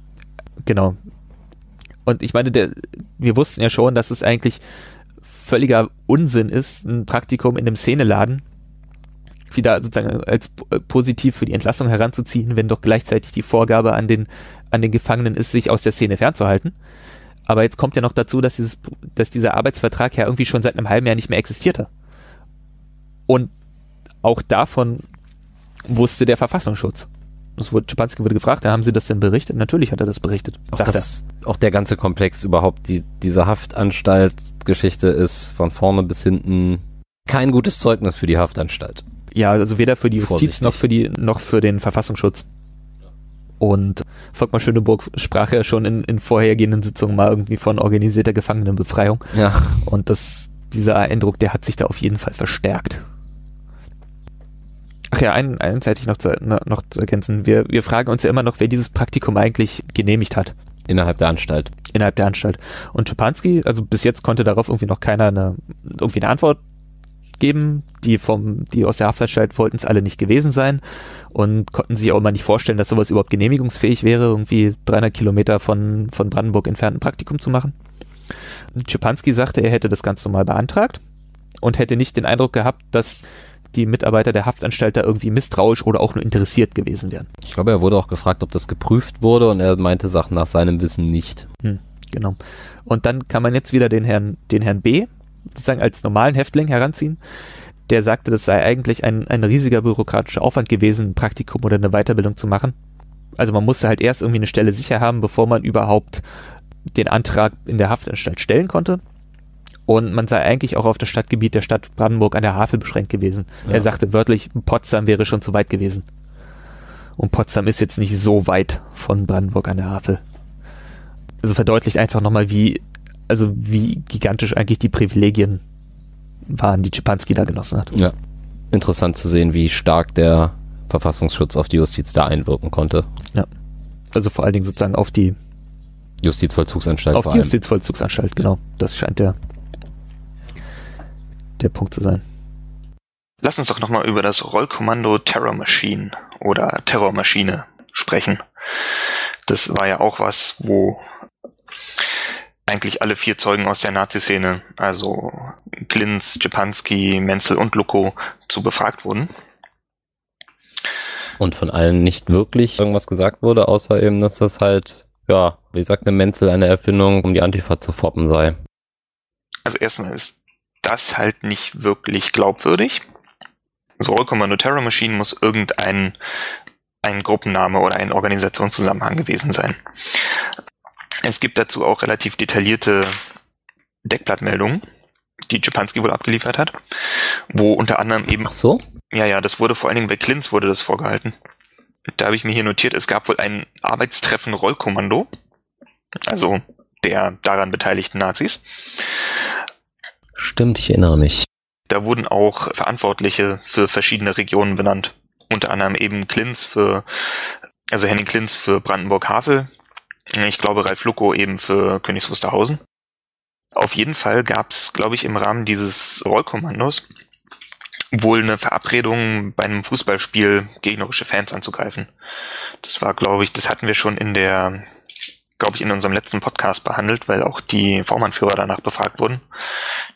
Genau. Und ich meine, der, wir wussten ja schon, dass es eigentlich völliger Unsinn ist, ein Praktikum in einem Szeneladen wieder sozusagen als p- positiv für die Entlassung heranzuziehen, wenn doch gleichzeitig die Vorgabe an den, an den Gefangenen ist, sich aus der Szene fernzuhalten. Aber jetzt kommt ja noch dazu, dass, dieses, dass dieser Arbeitsvertrag ja irgendwie schon seit einem halben Jahr nicht mehr existierte. Und auch davon wusste der Verfassungsschutz. Es wurde, Schipanski wurde gefragt, haben Sie das denn berichtet? Natürlich hat er das berichtet, Auch, das, auch der ganze Komplex überhaupt, die, diese Haftanstalt-Geschichte ist von vorne bis hinten kein gutes Zeugnis für die Haftanstalt. Ja, also weder für die Justiz Vorsichtig. noch für die, noch für den Verfassungsschutz. Und Volkmar Schöneburg sprach ja schon in, in vorhergehenden Sitzungen mal irgendwie von organisierter Gefangenenbefreiung. Ja. Und das, dieser Eindruck, der hat sich da auf jeden Fall verstärkt. Ach ja, ein, eins hätte ich noch zu, noch zu ergänzen. Wir, wir fragen uns ja immer noch, wer dieses Praktikum eigentlich genehmigt hat. Innerhalb der Anstalt. innerhalb der Anstalt. Und Schipanski, also bis jetzt konnte darauf irgendwie noch keiner eine, irgendwie eine Antwort geben. Die vom, die aus der Haftanstalt wollten es alle nicht gewesen sein und konnten sich auch immer nicht vorstellen, dass sowas überhaupt genehmigungsfähig wäre, irgendwie 300 Kilometer von, von Brandenburg entfernt ein Praktikum zu machen. Schipanski sagte, er hätte das ganz normal beantragt und hätte nicht den Eindruck gehabt, dass die Mitarbeiter der Haftanstalt da irgendwie misstrauisch oder auch nur interessiert gewesen wären. Ich glaube, er wurde auch gefragt, ob das geprüft wurde und er meinte Sachen nach seinem Wissen nicht. Hm, genau. Und dann kann man jetzt wieder den Herrn, den Herrn B. sozusagen als normalen Häftling heranziehen. Der sagte, das sei eigentlich ein, ein riesiger bürokratischer Aufwand gewesen, ein Praktikum oder eine Weiterbildung zu machen. Also man musste halt erst irgendwie eine Stelle sicher haben, bevor man überhaupt den Antrag in der Haftanstalt stellen konnte. Und man sei eigentlich auch auf das Stadtgebiet der Stadt Brandenburg an der Havel beschränkt gewesen. Ja. Er sagte wörtlich, Potsdam wäre schon zu weit gewesen. Und Potsdam ist jetzt nicht so weit von Brandenburg an der Havel. Also verdeutlicht einfach nochmal, wie, also wie gigantisch eigentlich die Privilegien waren, die Schipanski da genossen hat. Ja. Interessant zu sehen, wie stark der Verfassungsschutz auf die Justiz da einwirken konnte. Ja. Also vor allen Dingen sozusagen auf die Justizvollzugsanstalt. Auf die Justizvollzugsanstalt, genau. Das scheint der, der Punkt zu sein. Lass uns doch nochmal über das Rollkommando Terror Machine oder Terrormaschine sprechen. Das war ja auch was, wo eigentlich alle vier Zeugen aus der Nazi-Szene, also Klinz, Jepanski, Menzel und Luko, zu befragt wurden. Und von allen nicht wirklich irgendwas gesagt wurde, außer eben, dass das halt ja, wie sagt eine Menzel, eine Erfindung, um die Antifa zu foppen sei. Also erstmal ist das halt nicht wirklich glaubwürdig. So Rollkommando Terror Machine muss irgendein ein Gruppenname oder ein Organisationszusammenhang gewesen sein. Es gibt dazu auch relativ detaillierte Deckblattmeldungen, die Japanski wohl abgeliefert hat, wo unter anderem eben. Ach so? Ja, ja, das wurde vor allen Dingen bei Klins wurde das vorgehalten da habe ich mir hier notiert, es gab wohl ein Arbeitstreffen Rollkommando, also der daran beteiligten Nazis. Stimmt, ich erinnere mich. Da wurden auch Verantwortliche für verschiedene Regionen benannt. Unter anderem eben Klinz für, also Henning Klinz für Brandenburg-Havel. Ich glaube Ralf Lucko eben für Königs Wusterhausen. Auf jeden Fall gab es, glaube ich, im Rahmen dieses Rollkommandos wohl eine Verabredung bei einem Fußballspiel gegnerische Fans anzugreifen. Das war, glaube ich, das hatten wir schon in der, glaube ich, in unserem letzten Podcast behandelt, weil auch die Vormannführer danach befragt wurden.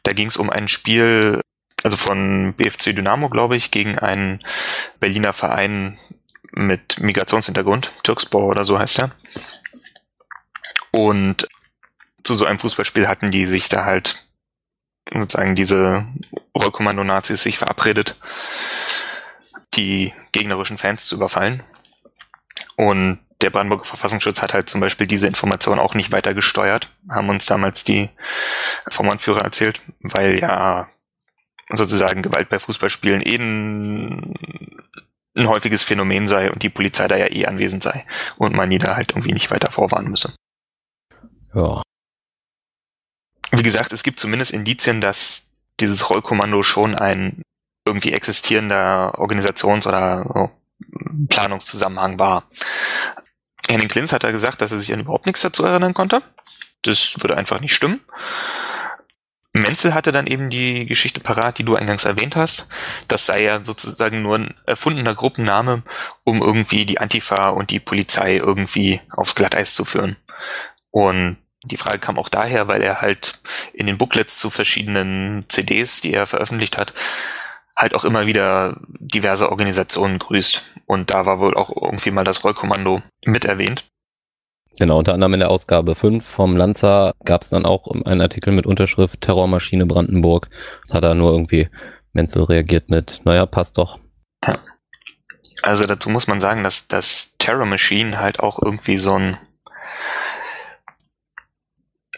Da ging es um ein Spiel, also von BFC Dynamo, glaube ich, gegen einen Berliner Verein mit Migrationshintergrund, Türkspor oder so heißt er. Und zu so einem Fußballspiel hatten die sich da halt sozusagen diese Rollkommando-Nazis sich verabredet, die gegnerischen Fans zu überfallen. Und der Brandenburger Verfassungsschutz hat halt zum Beispiel diese Information auch nicht weiter gesteuert, haben uns damals die Vormannführer erzählt, weil ja sozusagen Gewalt bei Fußballspielen eh ein, ein häufiges Phänomen sei und die Polizei da ja eh anwesend sei und man die da halt irgendwie nicht weiter vorwarnen müsse. Ja. Wie gesagt, es gibt zumindest Indizien, dass dieses Rollkommando schon ein irgendwie existierender Organisations- oder oh, Planungszusammenhang war. Henning Klinz hat da gesagt, dass er sich an überhaupt nichts dazu erinnern konnte. Das würde einfach nicht stimmen. Menzel hatte dann eben die Geschichte parat, die du eingangs erwähnt hast. Das sei ja sozusagen nur ein erfundener Gruppenname, um irgendwie die Antifa und die Polizei irgendwie aufs Glatteis zu führen. Und die Frage kam auch daher, weil er halt in den Booklets zu verschiedenen CDs, die er veröffentlicht hat, halt auch immer wieder diverse Organisationen grüßt. Und da war wohl auch irgendwie mal das Rollkommando mit erwähnt. Genau, unter anderem in der Ausgabe 5 vom Lanza gab es dann auch einen Artikel mit Unterschrift Terrormaschine Brandenburg. Da hat er nur irgendwie Menzel reagiert mit, naja, passt doch. Also dazu muss man sagen, dass das Terror Machine halt auch irgendwie so ein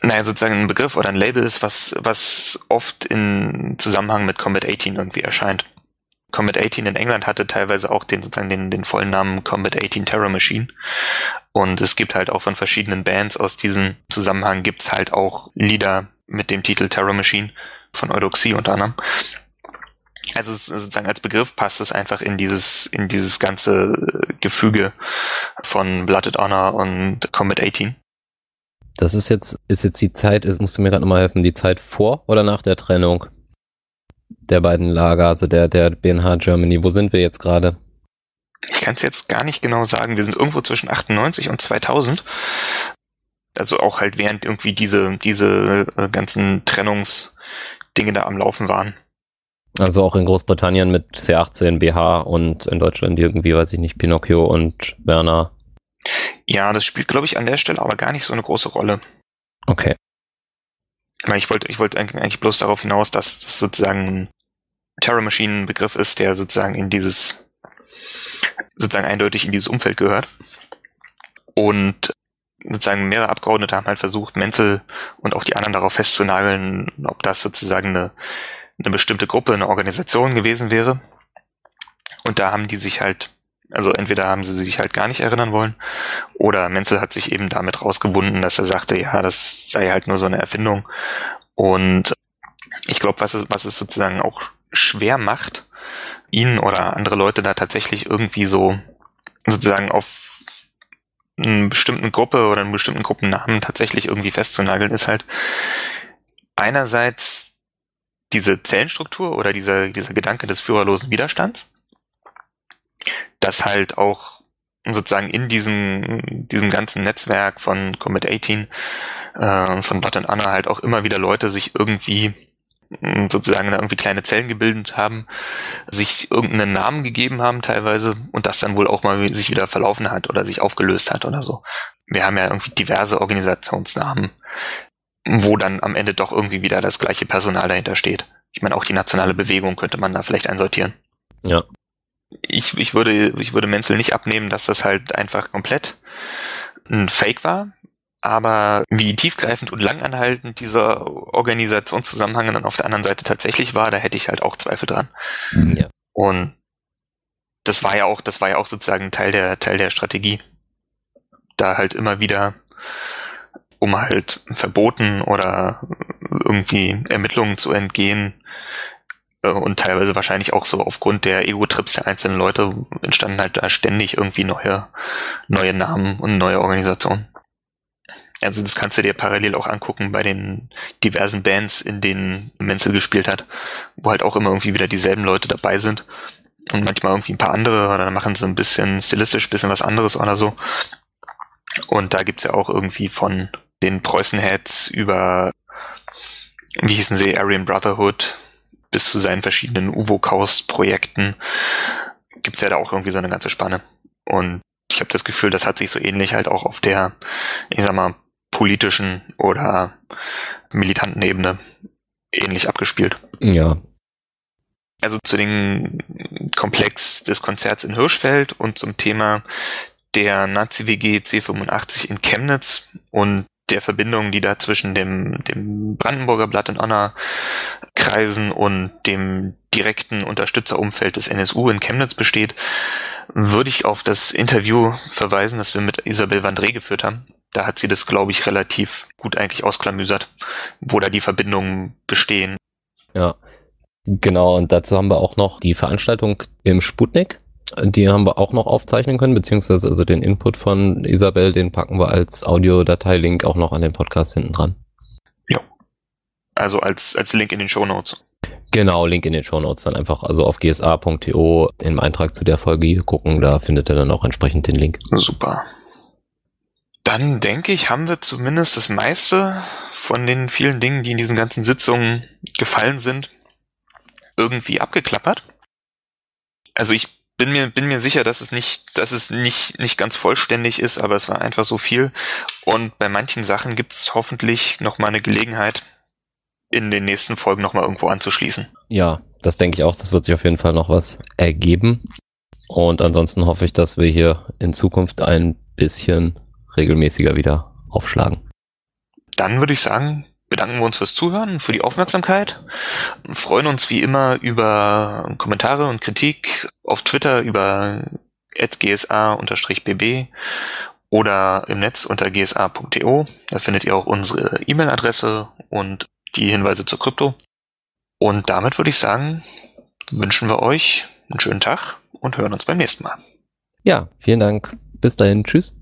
naja, sozusagen ein Begriff oder ein Label ist, was, was oft in Zusammenhang mit Combat 18 irgendwie erscheint. Combat 18 in England hatte teilweise auch den, sozusagen den, den vollen Namen Combat 18 Terror Machine. Und es gibt halt auch von verschiedenen Bands aus diesem Zusammenhang gibt's halt auch Lieder mit dem Titel Terror Machine von Eudoxie unter anderem. Also sozusagen als Begriff passt es einfach in dieses, in dieses ganze Gefüge von Blooded Honor und Combat 18. Das ist jetzt, ist jetzt die Zeit, ist, musst du mir gerade nochmal helfen, die Zeit vor oder nach der Trennung der beiden Lager, also der, der BNH Germany. Wo sind wir jetzt gerade? Ich kann es jetzt gar nicht genau sagen. Wir sind irgendwo zwischen 98 und 2000. Also auch halt während irgendwie diese, diese äh, ganzen Trennungsdinge da am Laufen waren. Also auch in Großbritannien mit C18 BH und in Deutschland irgendwie, weiß ich nicht, Pinocchio und Werner. Ja, das spielt, glaube ich, an der Stelle aber gar nicht so eine große Rolle. Okay. Ich wollte, ich wollte eigentlich bloß darauf hinaus, dass das sozusagen ein Terror Machine Begriff ist, der sozusagen in dieses, sozusagen eindeutig in dieses Umfeld gehört. Und sozusagen mehrere Abgeordnete haben halt versucht, Menzel und auch die anderen darauf festzunageln, ob das sozusagen eine, eine bestimmte Gruppe, eine Organisation gewesen wäre. Und da haben die sich halt, also entweder haben sie sich halt gar nicht erinnern wollen, oder Menzel hat sich eben damit rausgewunden, dass er sagte, ja, das sei halt nur so eine Erfindung. Und ich glaube, was es, was es sozusagen auch schwer macht, ihn oder andere Leute da tatsächlich irgendwie so sozusagen auf einer bestimmten Gruppe oder einen bestimmten Gruppennamen tatsächlich irgendwie festzunageln, ist halt einerseits diese Zellenstruktur oder dieser, dieser Gedanke des führerlosen Widerstands, dass halt auch sozusagen in diesem, diesem ganzen Netzwerk von Comet 18, äh, von Blood and Anna halt auch immer wieder Leute sich irgendwie sozusagen da irgendwie kleine Zellen gebildet haben, sich irgendeinen Namen gegeben haben teilweise und das dann wohl auch mal sich wieder verlaufen hat oder sich aufgelöst hat oder so. Wir haben ja irgendwie diverse Organisationsnamen, wo dann am Ende doch irgendwie wieder das gleiche Personal dahinter steht. Ich meine, auch die nationale Bewegung könnte man da vielleicht einsortieren. Ja. Ich, ich würde, ich würde Menzel nicht abnehmen, dass das halt einfach komplett ein Fake war, aber wie tiefgreifend und langanhaltend dieser Organisationszusammenhang dann auf der anderen Seite tatsächlich war, da hätte ich halt auch Zweifel dran. Ja. Und das war ja auch, das war ja auch sozusagen Teil der, Teil der Strategie. Da halt immer wieder, um halt Verboten oder irgendwie Ermittlungen zu entgehen, äh, und teilweise wahrscheinlich auch so aufgrund der Ego-Trips der einzelnen Leute entstanden halt da ständig irgendwie neue, neue Namen und neue Organisationen. Also das kannst du dir parallel auch angucken bei den diversen Bands, in denen Menzel gespielt hat, wo halt auch immer irgendwie wieder dieselben Leute dabei sind und manchmal irgendwie ein paar andere oder dann machen sie ein bisschen stilistisch ein bisschen was anderes oder so. Und da gibt's ja auch irgendwie von den Preußenheads über, wie hießen sie, Aryan Brotherhood bis zu seinen verschiedenen Uvo-Kaust-Projekten gibt's ja da auch irgendwie so eine ganze Spanne. Und ich habe das Gefühl, das hat sich so ähnlich halt auch auf der, ich sag mal, politischen oder militanten Ebene ähnlich abgespielt. Ja. Also zu dem Komplex des Konzerts in Hirschfeld und zum Thema der Nazi-WG C85 in Chemnitz und der Verbindung, die da zwischen dem, dem Brandenburger Blatt und Honor Kreisen und dem direkten Unterstützerumfeld des NSU in Chemnitz besteht, würde ich auf das Interview verweisen, das wir mit Isabel Vandré geführt haben. Da hat sie das, glaube ich, relativ gut eigentlich ausklamüsert, wo da die Verbindungen bestehen. Ja, genau. Und dazu haben wir auch noch die Veranstaltung im Sputnik. Die haben wir auch noch aufzeichnen können, beziehungsweise also den Input von Isabel, den packen wir als Audiodateilink auch noch an den Podcast hinten dran. Also als, als Link in den Show Notes. Genau, Link in den Show Notes dann einfach also auf gsa.to im Eintrag zu der Folge gucken, da findet ihr dann auch entsprechend den Link. Super. Dann denke ich, haben wir zumindest das meiste von den vielen Dingen, die in diesen ganzen Sitzungen gefallen sind, irgendwie abgeklappert. Also ich bin mir, bin mir sicher, dass es nicht, dass es nicht, nicht ganz vollständig ist, aber es war einfach so viel. Und bei manchen Sachen gibt es hoffentlich noch mal eine Gelegenheit, in den nächsten Folgen nochmal irgendwo anzuschließen. Ja, das denke ich auch. Das wird sich auf jeden Fall noch was ergeben. Und ansonsten hoffe ich, dass wir hier in Zukunft ein bisschen regelmäßiger wieder aufschlagen. Dann würde ich sagen, bedanken wir uns fürs Zuhören, für die Aufmerksamkeit. freuen uns wie immer über Kommentare und Kritik auf Twitter über gsa-bb oder im Netz unter gsa.to. Da findet ihr auch unsere E-Mail-Adresse und die Hinweise zur Krypto. Und damit würde ich sagen, wünschen wir euch einen schönen Tag und hören uns beim nächsten Mal. Ja, vielen Dank. Bis dahin. Tschüss.